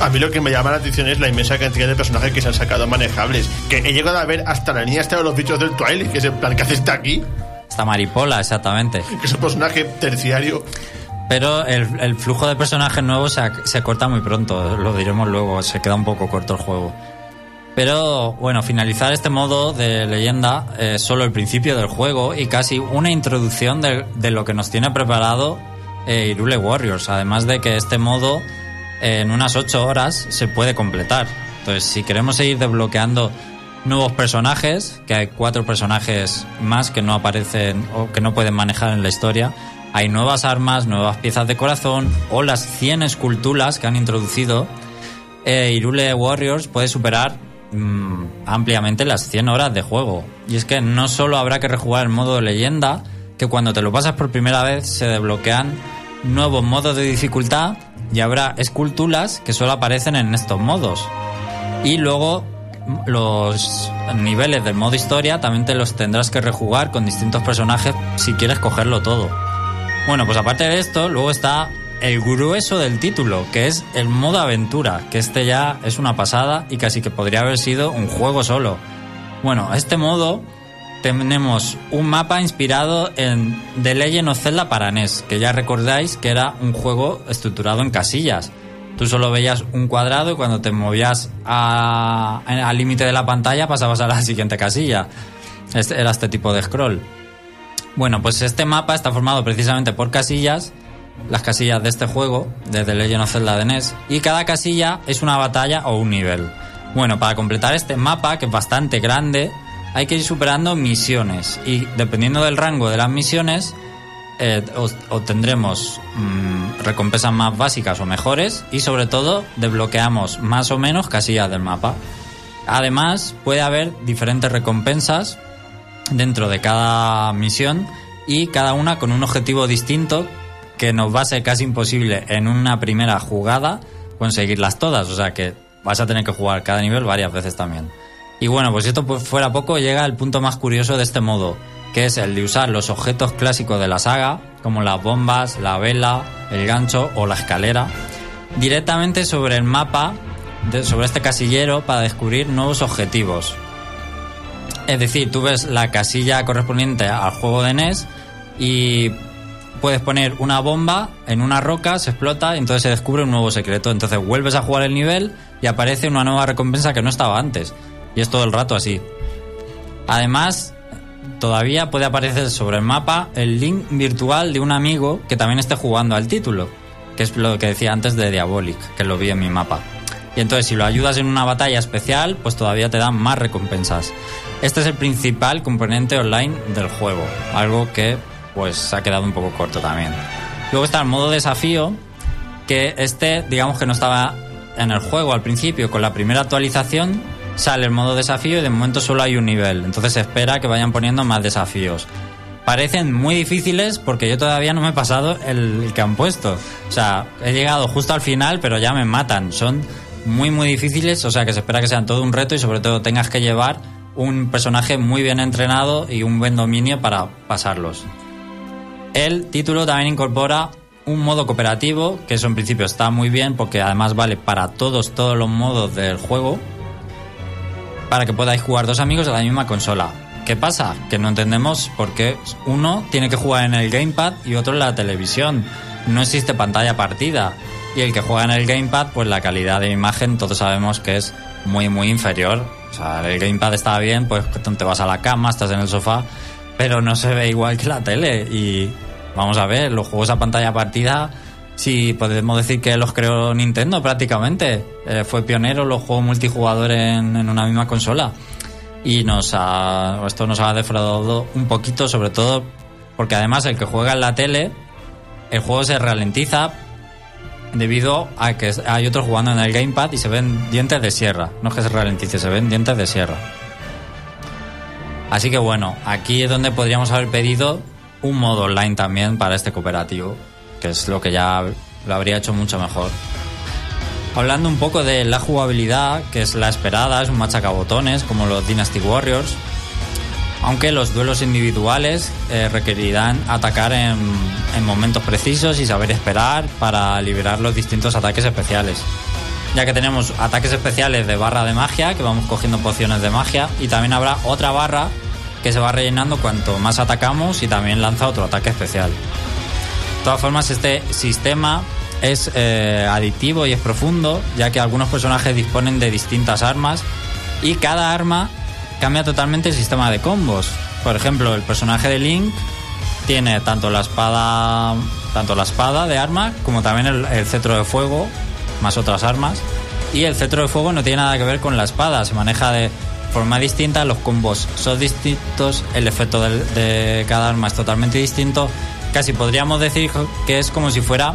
A mí lo que me llama la atención es la inmensa cantidad de personajes que se han sacado manejables. Que he llegado a ver hasta la niña hasta de los bichos del Twilight, que es en plan, ¿qué hace está aquí? Esta maripola, exactamente. Que es un personaje terciario. Pero el, el flujo de personajes nuevos se, corta muy pronto, lo diremos luego, se queda un poco corto el juego. Pero bueno, finalizar este modo de leyenda es solo el principio del juego y casi una introducción de, de lo que nos tiene preparado eh, Irule Warriors. Además de que este modo eh, en unas 8 horas se puede completar. Entonces, si queremos seguir desbloqueando nuevos personajes, que hay cuatro personajes más que no aparecen o que no pueden manejar en la historia, hay nuevas armas, nuevas piezas de corazón o las 100 esculturas que han introducido, eh, Irule Warriors puede superar mm, ampliamente las 100 horas de juego. Y es que no solo habrá que rejugar el modo de leyenda, que cuando te lo pasas por primera vez se desbloquean nuevos modos de dificultad y habrá esculturas que solo aparecen en estos modos. Y luego los niveles del modo historia también te los tendrás que rejugar con distintos personajes si quieres cogerlo todo. Bueno, pues aparte de esto, luego está el grueso del título, que es el modo aventura, que este ya es una pasada y casi que podría haber sido un juego solo. Bueno, este modo tenemos un mapa inspirado en The Legend of Zelda para NES, que ya recordáis que era un juego estructurado en casillas. Tú solo veías un cuadrado y cuando te movías al límite de la pantalla pasabas a la (laughs) siguiente casilla. Este- era este tipo de scroll. Bueno, pues este mapa está formado precisamente por casillas, las casillas de este juego, de The Legend of Zelda de NES, y cada casilla es una batalla o un nivel. Bueno, para completar este mapa, que es bastante grande, hay que ir superando misiones, y dependiendo del rango de las misiones, eh, os- obtendremos mm, recompensas más básicas o mejores, y sobre todo desbloqueamos más o menos casillas del mapa. Además, puede haber diferentes recompensas dentro de cada misión y cada una con un objetivo distinto que nos va a ser casi imposible en una primera jugada conseguirlas todas. O sea que vas a tener que jugar cada nivel varias veces también. Y bueno, pues esto fuera poco, llega el punto más curioso de este modo, que es el de usar los objetos clásicos de la saga, como las bombas, la vela, el gancho o la escalera, directamente sobre el mapa, sobre este casillero, para descubrir nuevos objetivos. Es decir, tú ves la casilla correspondiente al juego de NES y puedes poner una bomba en una roca, se explota y entonces se descubre un nuevo secreto. Entonces vuelves a jugar el nivel y aparece una nueva recompensa que no estaba antes. Y es todo el rato así. Además, todavía puede aparecer sobre el mapa el link virtual de un amigo que también esté jugando al título, que es lo que decía antes de Diabolic, que lo vi en mi mapa. Y entonces si lo ayudas en una batalla especial, pues todavía te dan más recompensas. Este es el principal componente online del juego, algo que pues ha quedado un poco corto también. Luego está el modo desafío, que este digamos que no estaba en el juego al principio, con la primera actualización sale el modo desafío y de momento solo hay un nivel, entonces se espera que vayan poniendo más desafíos. Parecen muy difíciles porque yo todavía no me he pasado el, que han puesto. O sea, he llegado justo al final, pero ya me matan. Son muy, muy difíciles, o sea que se espera que sean todo un reto y sobre todo tengas que llevar un personaje muy bien entrenado y un buen dominio para pasarlos. El título también incorpora un modo cooperativo, que eso en principio está muy bien porque además vale para todos, todos los modos del juego, para que podáis jugar dos amigos de la misma consola. ¿Qué pasa? Que no entendemos por qué uno tiene que jugar en el gamepad y otro en la televisión. No existe pantalla partida. Y el que juega en el gamepad, pues la calidad de imagen todos sabemos que es muy, muy inferior. O sea, el gamepad está bien, pues te vas a la cama, estás en el sofá, pero no se ve igual que la tele. Y vamos a ver, los juegos a pantalla partida, si podemos decir que los creó Nintendo prácticamente. Eh, fue pionero los juegos multijugador en, en una misma consola. Y nos ha, esto nos ha defraudado un poquito, sobre todo porque además el que juega en la tele, el juego se ralentiza debido a que hay otros jugando en el gamepad y se ven dientes de sierra. No es que se ralentice, se ven dientes de sierra. Así que bueno, aquí es donde podríamos haber pedido un modo online también para este cooperativo, que es lo que ya lo habría hecho mucho mejor. Hablando un poco de la jugabilidad, que es la esperada, es un machacabotones como los Dynasty Warriors, aunque los duelos individuales eh, requerirán atacar en, en momentos precisos y saber esperar para liberar los distintos ataques especiales. Ya que tenemos ataques especiales de barra de magia, que vamos cogiendo pociones de magia, y también habrá otra barra que se va rellenando cuanto más atacamos y también lanza otro ataque especial. De todas formas, este sistema es eh, adictivo y es profundo, ya que algunos personajes disponen de distintas armas y cada arma cambia totalmente el sistema de combos. Por ejemplo, el personaje de Link tiene tanto la espada, tanto la espada de arma como también el, el cetro de fuego, más otras armas. Y el cetro de fuego no tiene nada que ver con la espada, se maneja de forma distinta, los combos son distintos, el efecto de cada arma es totalmente distinto. Casi podríamos decir que es como si fuera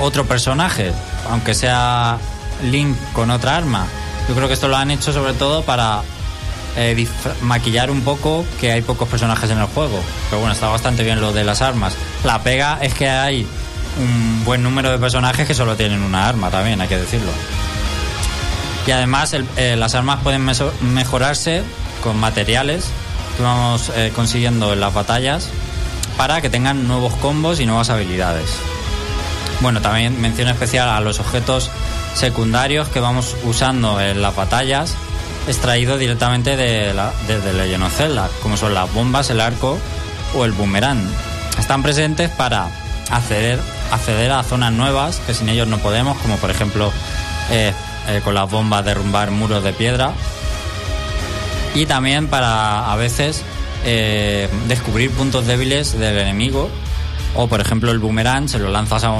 otro personaje, aunque sea Link con otra arma. Yo creo que esto lo han hecho sobre todo para eh, maquillar un poco que hay pocos personajes en el juego. Pero bueno, está bastante bien lo de las armas. La pega es que hay un buen número de personajes que solo tienen una arma también, hay que decirlo. Y además eh, las armas pueden mejorarse con materiales que vamos eh, consiguiendo en las batallas para que tengan nuevos combos y nuevas habilidades. Bueno, también mención especial a los objetos secundarios que vamos usando en las batallas, extraídos directamente de la, desde Legend como son las bombas, el arco o el boomerang. Están presentes para acceder, acceder a zonas nuevas que sin ellos no podemos, como por ejemplo eh, eh, con las bombas derrumbar muros de piedra. Y también para a veces eh, descubrir puntos débiles del enemigo. O por ejemplo el boomerang se lo lanzas a,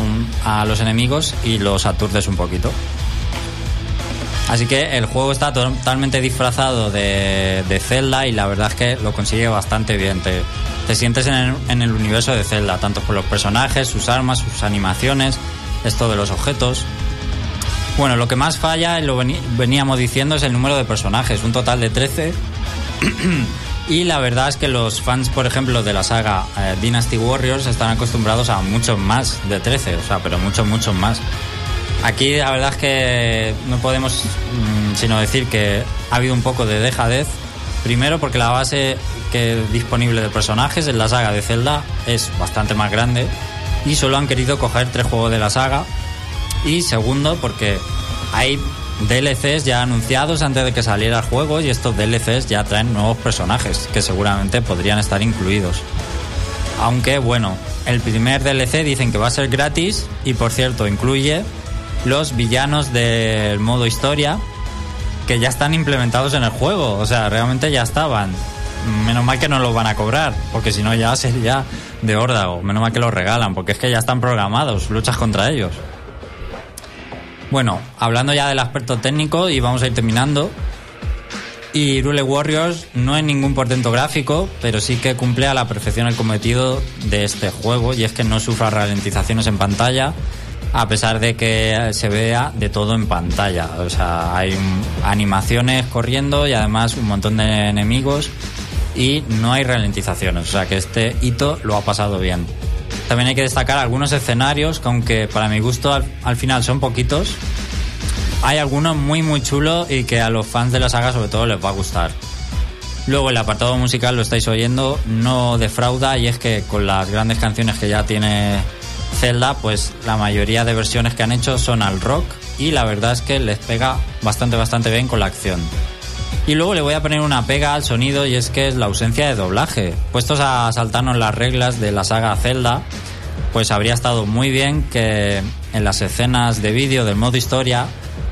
a los enemigos y los aturdes un poquito. Así que el juego está totalmente disfrazado de, de Zelda y la verdad es que lo consigue bastante bien. Te, te sientes en el, en el universo de Zelda, tanto por los personajes, sus armas, sus animaciones, esto de los objetos. Bueno, lo que más falla, lo veníamos diciendo, es el número de personajes, un total de 13. (clears throat) y la verdad es que los fans, por ejemplo, de la saga eh, Dynasty Warriors están acostumbrados a muchos más de 13, o sea, pero muchos, muchos más. Aquí la verdad es que no podemos mm, sino decir que ha habido un poco de dejadez. Primero porque la base que disponible de personajes en la saga de Zelda es bastante más grande y solo han querido coger tres juegos de la saga. Y segundo porque hay DLCs ya anunciados antes de que saliera el juego y estos DLCs ya traen nuevos personajes que seguramente podrían estar incluidos. Aunque bueno, el primer DLC dicen que va a ser gratis y por cierto incluye los villanos del modo historia que ya están implementados en el juego, o sea, realmente ya estaban. Menos mal que no los van a cobrar, porque si no ya sería de órdago. Menos mal que los regalan, porque es que ya están programados, luchas contra ellos. Bueno, hablando ya del aspecto técnico y vamos a ir terminando. Y Rule Warriors no es ningún portento gráfico, pero sí que cumple a la perfección el cometido de este juego y es que no sufra ralentizaciones en pantalla, a pesar de que se vea de todo en pantalla. O sea, hay animaciones corriendo y además un montón de enemigos y no hay ralentizaciones. O sea que este hito lo ha pasado bien. También hay que destacar algunos escenarios que aunque para mi gusto al, al final son poquitos, hay algunos muy muy chulos y que a los fans de la saga sobre todo les va a gustar. Luego el apartado musical lo estáis oyendo, no defrauda y es que con las grandes canciones que ya tiene Zelda, pues la mayoría de versiones que han hecho son al rock y la verdad es que les pega bastante bastante bien con la acción. Y luego le voy a poner una pega al sonido y es que es la ausencia de doblaje. Puestos a saltarnos las reglas de la saga Zelda, pues habría estado muy bien que en las escenas de vídeo del modo historia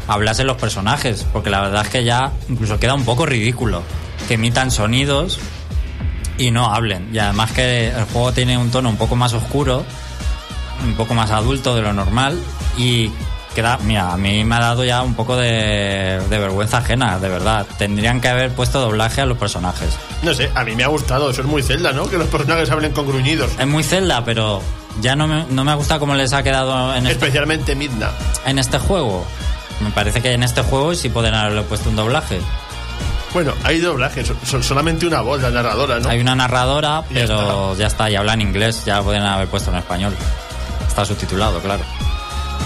hablasen los personajes, porque la verdad es que ya incluso queda un poco ridículo que emitan sonidos y no hablen. Y además que el juego tiene un tono un poco más oscuro, un poco más adulto de lo normal y queda, mira, a mí me ha dado ya un poco de, de vergüenza ajena, de verdad. Tendrían que haber puesto doblaje a los personajes. No sé, a mí me ha gustado. Eso es muy Zelda, ¿no? Que los personajes hablen con gruñidos. Es muy Zelda, pero ya no me, no me gusta cómo les ha quedado en este, Especialmente Midna. en este juego. Me parece que en este juego sí pueden haberle puesto un doblaje. Bueno, hay doblajes. Son solamente una voz, la narradora, ¿no? Hay una narradora, ya pero ya está, y habla en inglés, ya lo pueden haber puesto en español. Está subtitulado, claro.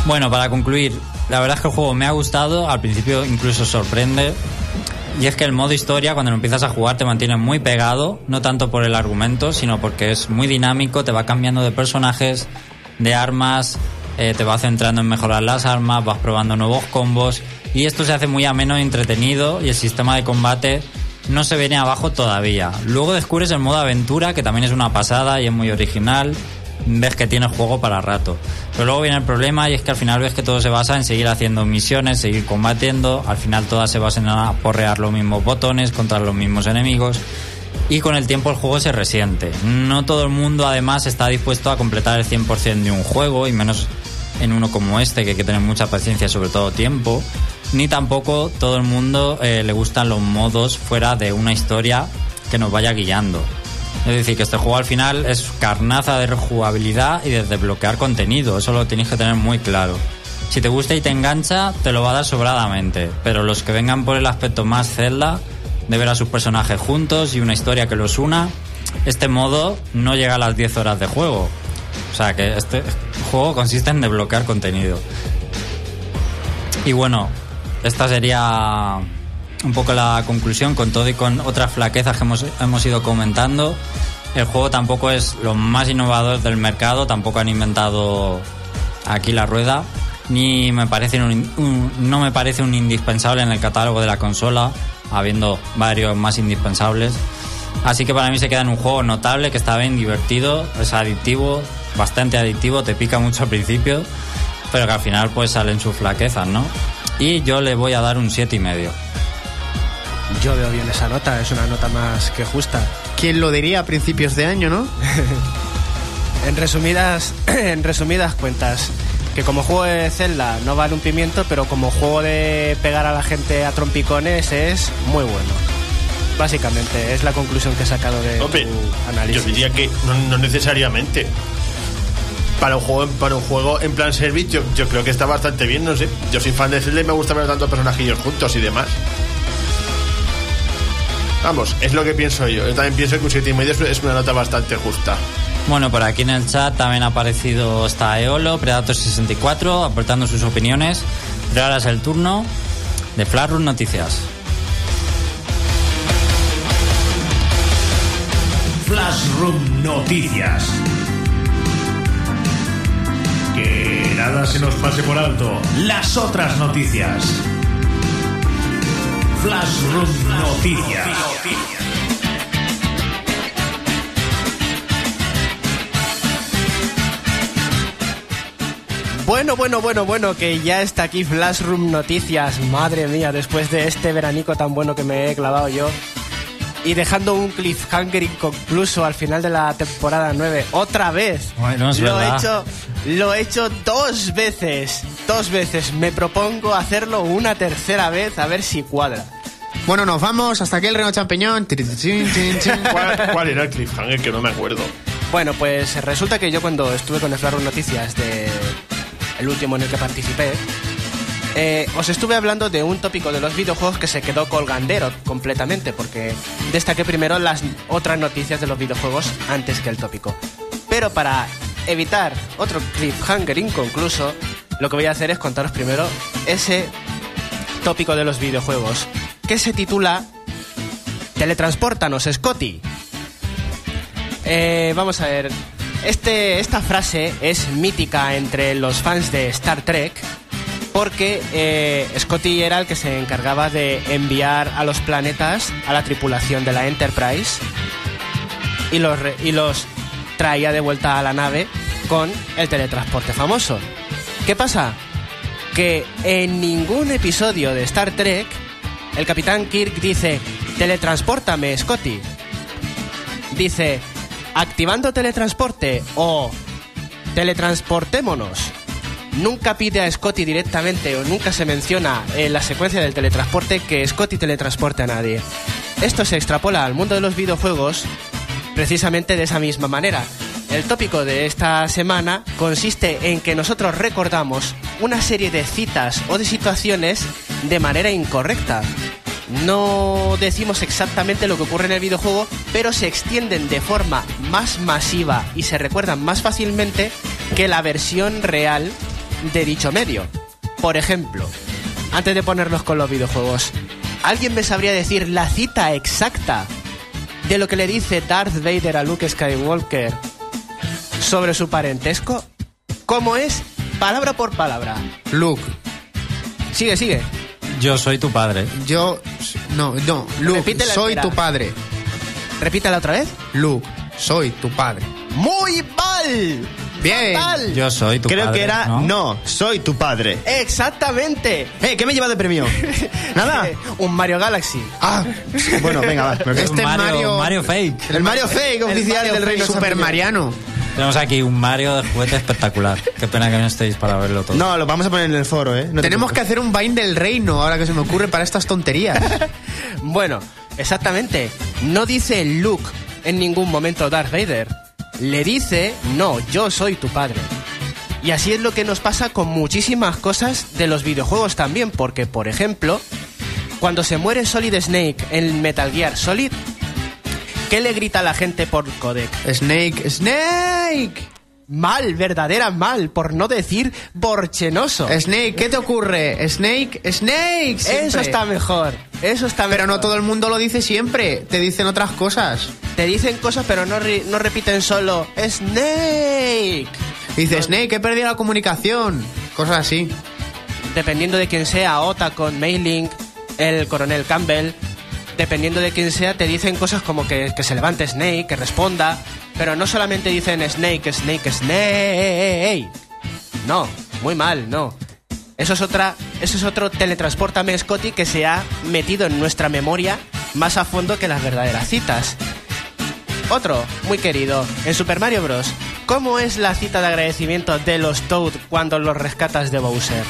Bueno, para concluir, la verdad es que el juego me ha gustado, al principio incluso sorprende. Y es que el modo historia, cuando lo empiezas a jugar, te mantiene muy pegado, no tanto por el argumento, sino porque es muy dinámico, te va cambiando de personajes, de armas, eh, te va centrando en mejorar las armas, vas probando nuevos combos, y esto se hace muy ameno y entretenido, y el sistema de combate no se viene abajo todavía. Luego descubres el modo aventura, que también es una pasada y es muy original. Ves que tiene juego para rato. Pero luego viene el problema y es que al final ves que todo se basa en seguir haciendo misiones, seguir combatiendo. Al final todas se basan en aporrear los mismos botones contra los mismos enemigos. Y con el tiempo el juego se resiente. No todo el mundo además está dispuesto a completar el 100% de un juego y menos en uno como este que hay que tener mucha paciencia sobre todo tiempo. Ni tampoco todo el mundo eh, le gustan los modos fuera de una historia que nos vaya guiando. Es decir, que este juego al final es carnaza de rejugabilidad y de desbloquear contenido. Eso lo tenéis que tener muy claro. Si te gusta y te engancha, te lo va a dar sobradamente. Pero los que vengan por el aspecto más Zelda, de ver a sus personajes juntos y una historia que los una, este modo no llega a las 10 horas de juego. O sea que este juego consiste en desbloquear contenido. Y bueno, esta sería un poco la conclusión con todo y con otras flaquezas que hemos, hemos ido comentando. El juego tampoco es lo más innovador del mercado, tampoco han inventado aquí la rueda, ni me parece un- un- no me parece un indispensable en el catálogo de la consola, habiendo varios más indispensables. Así que para mí se queda en un juego notable, que está bien divertido, es adictivo, bastante adictivo, te pica mucho al principio, pero que al final pues salen sus flaquezas, ¿no? Y yo le voy a dar un siete y medio. Yo veo bien esa nota, es una nota más que justa. ¿Quién lo diría a principios de año, no? (laughs) En resumidas, (clears throat) en resumidas cuentas, que como juego de Zelda no vale un pimiento, pero como juego de pegar a la gente a trompicones es muy bueno. Básicamente, es la conclusión que he sacado de Hombre, tu yo análisis. diría que no, no necesariamente. Para un juego, para un juego en plan service, yo, yo creo que está bastante bien, no sé. Yo soy fan de Zelda y me gusta ver tantos personajillos juntos y demás. Vamos, es lo que pienso yo. Yo también pienso que un 7,5 es, es una nota bastante justa. Bueno, por aquí en el chat también ha aparecido está Eolo, Predator64, aportando sus opiniones. Pero ahora es el turno de Flashroom Noticias. Flashroom Noticias. Que nada se nos pase por alto. Las otras noticias. Flashroom Noticias. Bueno, bueno, bueno, bueno, que ya está aquí Flashroom Noticias. Madre mía, después de este veranico tan bueno que me he clavado yo. Y dejando un cliffhanger inconcluso al final de la temporada 9. Otra vez. Bueno, es lo he hecho, lo he hecho dos veces. Dos veces. Me propongo hacerlo una tercera vez a ver si cuadra. Bueno, nos vamos. Hasta aquí el Reno Champiñón. (laughs) ¿Cuál, cuál era el cliffhanger? Que no me acuerdo. Bueno, pues resulta que yo cuando estuve con el Flashroom Noticias de el último en el que participé, eh, os estuve hablando de un tópico de los videojuegos que se quedó colgandero completamente, porque destaqué primero las otras noticias de los videojuegos antes que el tópico. Pero para evitar otro cliffhanger inconcluso, lo que voy a hacer es contaros primero ese tópico de los videojuegos, que se titula Teletransportanos, Scotty. Eh, vamos a ver. Este, esta frase es mítica entre los fans de Star Trek porque eh, Scotty era el que se encargaba de enviar a los planetas a la tripulación de la Enterprise y los, y los traía de vuelta a la nave con el teletransporte famoso. ¿Qué pasa? Que en ningún episodio de Star Trek el capitán Kirk dice, teletranspórtame, Scotty dice activando teletransporte o teletransportémonos. Nunca pide a Scotty directamente o nunca se menciona en la secuencia del teletransporte que Scotty teletransporte a nadie. Esto se extrapola al mundo de los videojuegos precisamente de esa misma manera. El tópico de esta semana consiste en que nosotros recordamos una serie de citas o de situaciones de manera incorrecta. No decimos exactamente lo que ocurre en el videojuego, pero se extienden de forma más masiva y se recuerdan más fácilmente que la versión real de dicho medio. Por ejemplo, antes de ponernos con los videojuegos, ¿alguien me sabría decir la cita exacta de lo que le dice Darth Vader a Luke Skywalker sobre su parentesco? ¿Cómo es? Palabra por palabra. Luke, Sigue, sigue. Yo soy tu padre. yo. No, no. Luke, Repítela soy entera. tu padre. Repítala otra vez. Luke, soy tu padre. ¡Muy mal! Bien. ¡Fatal! Yo soy tu Creo padre. que era ¿no? soy tu padre. ¡Exactamente! Eh, ¿qué me lleva de premio? (laughs) ¿Nada? Un Mario Galaxy. Ah, Bueno, venga, va. Este Un Mario, Mario- Mario Fake. El Mario Fake oficial Mario del Reino Super. Mariano. Tenemos aquí un Mario de juguete espectacular. Qué pena que no estéis para verlo todo. No, lo vamos a poner en el foro, ¿eh? No te Tenemos que hacer un Vine del reino, ahora que se me ocurre para estas tonterías. (laughs) Bueno, exactamente. No dice Luke en ningún momento Darth Vader. Le dice, no, yo soy tu padre. Y así es lo que nos pasa con muchísimas cosas de los videojuegos también, porque, por ejemplo, cuando se muere Solid Snake en Metal Gear Solid, ¿qué le grita a la gente por codec? Snake, Snake. Mal, verdadera mal, por no decir borchenoso. Snake, ¿qué te ocurre? Snake, Snake. siempre. Eso está mejor. Eso está Pero mejor. no todo el mundo lo dice siempre. Te dicen otras cosas. Te dicen cosas, pero no, no repiten solo Snake. Dice Snake, he perdido la comunicación. Cosas así. Dependiendo de quién sea, Ota con Mailing, el coronel Campbell, dependiendo de quién sea, te dicen cosas como que, que se levante Snake, que responda, pero no solamente dicen Snake, Snake, Snake. No, muy mal, no. Eso es otra, eso es otro teletransportame Scotty que se ha metido en nuestra memoria más a fondo que las verdaderas citas. Otro, muy querido, en Super Mario Bros. ¿Cómo es la cita de agradecimiento de los Toad cuando los rescatas de Bowser?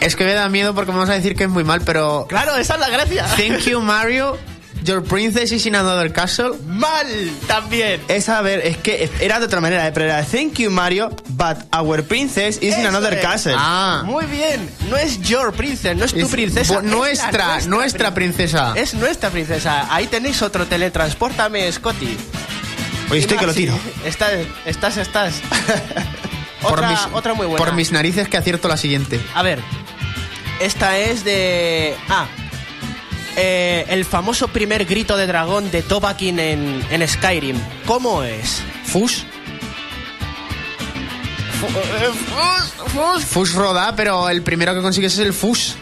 Es que me da miedo porque vamos a decir que es muy mal, pero. Claro, esa es la gracia. Thank you, Mario. Your princess is in another castle. Mal también. Esa, a ver, es que era de otra manera, eh, pero era Thank you, Mario, but our princess is in another es. castle. Ah. Muy bien. No es your princess, no es tu Es princesa. es nuestra, nuestra princesa. Es nuestra princesa. Ahí tenéis otro teletransportame, Scotty. Oye, estoy que lo tiro. Estás, estás, estás. (laughs) Otra, mis, otra muy buena. Por mis narices que acierto la siguiente. A ver, esta es de... Ah, eh, el famoso primer grito de dragón de Tobakin en, en Skyrim. ¿Cómo es? Fus. Fus roda, pero el primero que consigues es el Fus.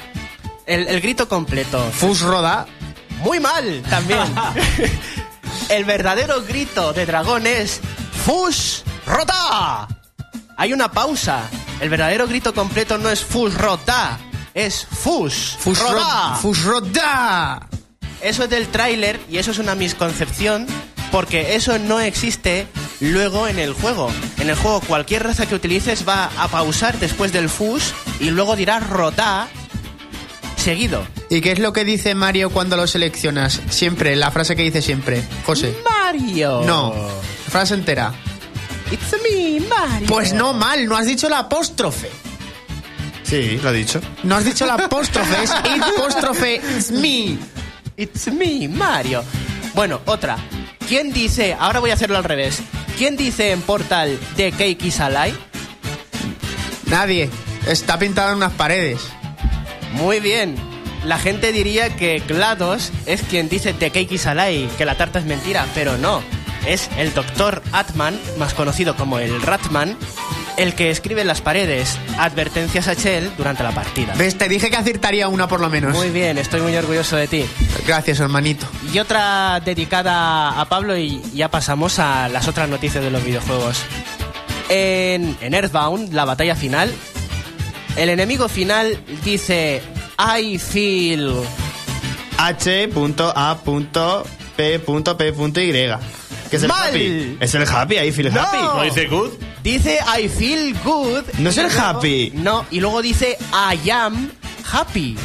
El, el grito completo. Fus roda. Muy mal, también. (laughs) el verdadero grito de dragón es Fus Rota. Hay una pausa. El verdadero grito completo no es Fus Rota, es Fus, Fus Roda. roda. Fus roda. Eso es del tráiler y eso es una misconcepción porque eso no existe luego en el juego. En el juego cualquier raza que utilices va a pausar después del Fus y luego dirá Rota seguido. ¿Y qué es lo que dice Mario cuando lo seleccionas? Siempre, la frase que dice siempre. José. Mario. No. Frase entera. It's me, Mario. Pues no mal, no has dicho la apóstrofe. Sí, lo he dicho. No has dicho la apóstrofe, es (laughs) it apóstrofe it's me. It's me, Mario. Bueno, otra. ¿Quién dice, ahora voy a hacerlo al revés, ¿quién dice en Portal de Cake is Alive? Nadie. Está pintado en unas paredes. Muy bien. La gente diría que GLaDOS es quien dice The Cake is Alive, que la tarta es mentira, pero no. Es el Dr. Atman, más conocido como el Ratman, el que escribe en las paredes advertencias a Chell durante la partida. ¿Ves? Te dije que acertaría una por lo menos. Muy bien, estoy muy orgulloso de ti. Gracias, hermanito. Y otra dedicada a Pablo y ya pasamos a las otras noticias de los videojuegos. En, en Earthbound, la batalla final, el enemigo final dice I feel... H.A.P.P.Y. Que es el ¡Mal! happy. Es el happy, ahí feel No. happy. ¿No dice good? Dice I feel good. No es el luego- happy. No, y luego dice I am happy.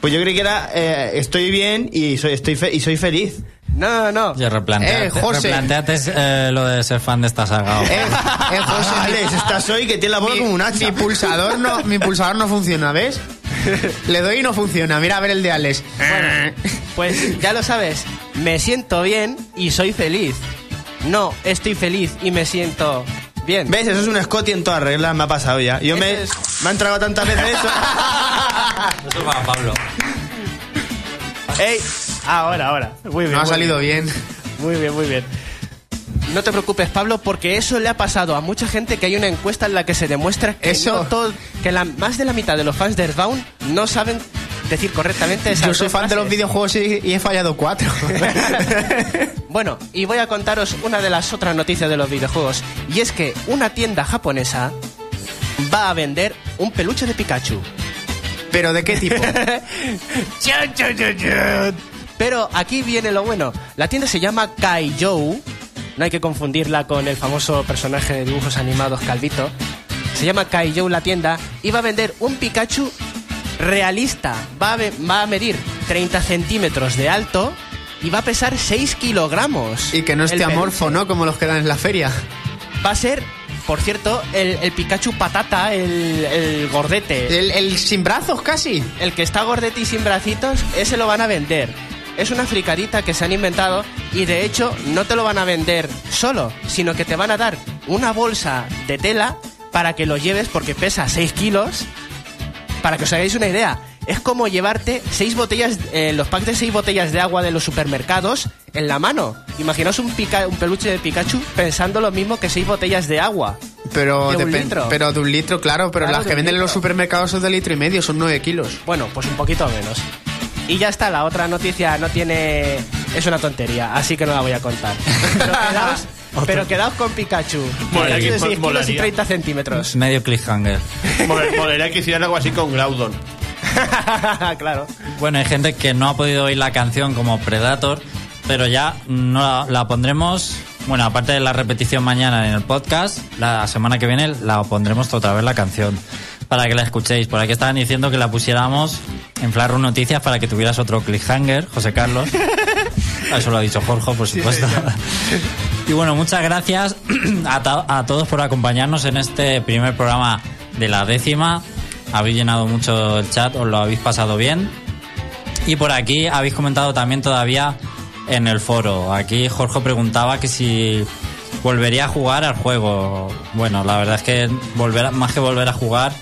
Pues yo creí que era eh, estoy bien y soy, estoy fe- y soy feliz. No, no, no. Oye, replanteate, Eh, José. replanteate, eh, lo de ser fan de esta saga. Eh, eh, José, Ah, Alex, estás hoy que tiene la boca mi, como un hacha. mi pulsador no, mi pulsador no funciona, ¿ves? Le doy y no funciona. Mira a ver el de Alex. Pues ya lo sabes, me siento bien y soy feliz. No, estoy feliz y me siento bien. ¿Ves? Eso es un Scotty en todas reglas, me ha pasado ya. Yo me, es- me han tragado tantas veces eso. (laughs) Eso es para Pablo. ¡Ey! Ahora, ahora. Muy bien. No ha salido bien. Muy bien, muy bien. No te preocupes, Pablo, porque eso le ha pasado a mucha gente que hay una encuesta en la que se demuestra que, Eso. no todo- que la, más de la mitad de los fans de Earthbound no saben decir correctamente esas Yo soy fan de los videojuegos y, y he fallado cuatro. (laughs) Bueno, y voy a contaros una de las otras noticias de los videojuegos. Y es que una tienda japonesa va a vender un peluche de Pikachu. ¿Pero de qué tipo? (laughs) Pero aquí viene lo bueno. La tienda se llama Kaijou. No hay que confundirla con el famoso personaje de dibujos animados Calvito. Se llama Kaijou la tienda y va a vender un Pikachu realista. Va a, ve- va a medir 30 centímetros de alto y va a pesar 6 kilogramos. Y que no esté amorfo. ¿no? Como los que dan en la feria. Va a ser, por cierto, el, el Pikachu patata, el, el gordete. El, el sin brazos casi. El que está gordete y sin bracitos, ese lo van a vender. Es una fricadita que se han inventado y de hecho no te lo van a vender solo, sino que te van a dar una bolsa de tela para que lo lleves porque pesa 6 kilos. Para que os hagáis una idea, es como llevarte seis botellas, eh, los packs de 6 botellas de agua de los supermercados en la mano. Imaginaos un, pica- un peluche de Pikachu pensando lo mismo que seis botellas de agua. Pero, De un litro. pero de un litro, claro, pero Claro, las que venden en los supermercados son de litro y medio, son 9 kilos. Bueno, pues un poquito menos. Y ya está, la otra noticia no tiene... Es una tontería, así que no la voy a contar. (laughs) Pero quedaos, pero quedaos con Pikachu. Molaría que- 6 kilos y molaría. 30 centímetros. (laughs) Medio cliffhanger. Mol- Molaría que hicieran algo así con Groudon. (laughs) claro. Bueno, hay gente que no ha podido oír la canción como Predator, pero ya no la, la pondremos. Bueno, aparte de la repetición mañana en el podcast, la semana que viene la pondremos otra vez la canción para que la escuchéis. Por aquí estaban diciendo que la pusiéramos en Flarru Noticias para que tuvieras otro cliffhanger, José Carlos. (laughs) Eso lo ha dicho Jorge, por supuesto. Y bueno, muchas gracias (clears throat) a, to- a todos por acompañarnos en este primer programa de la décima. Habéis llenado mucho el chat, os lo habéis pasado bien. Y por aquí habéis comentado también todavía en el foro. Aquí Jorge preguntaba que si volvería a jugar al juego. Bueno, la verdad es que volver más que volver a jugar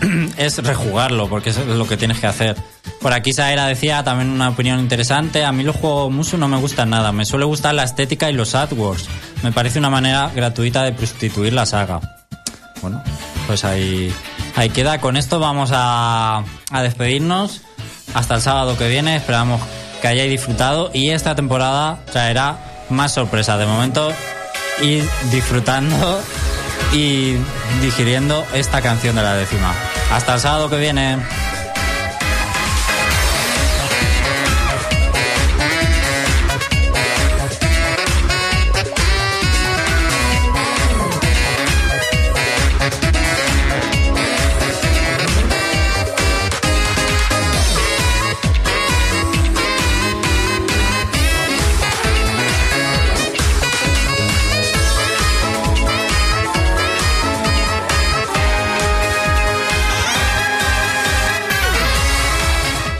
(clears throat) es rejugarlo, porque es lo que tienes que hacer. Por aquí Saera decía también una opinión interesante. A mí los juegos Musu no me gustan nada. Me suele gustar la estética y los AdWords. Me parece una manera gratuita de prostituir la saga. Bueno, pues ahí, ahí queda. Con esto vamos a, a despedirnos. Hasta el sábado que viene. Esperamos que hayáis disfrutado. Y esta temporada traerá más sorpresas. De momento, ir disfrutando y digiriendo esta canción de la décima. Hasta el sábado que viene.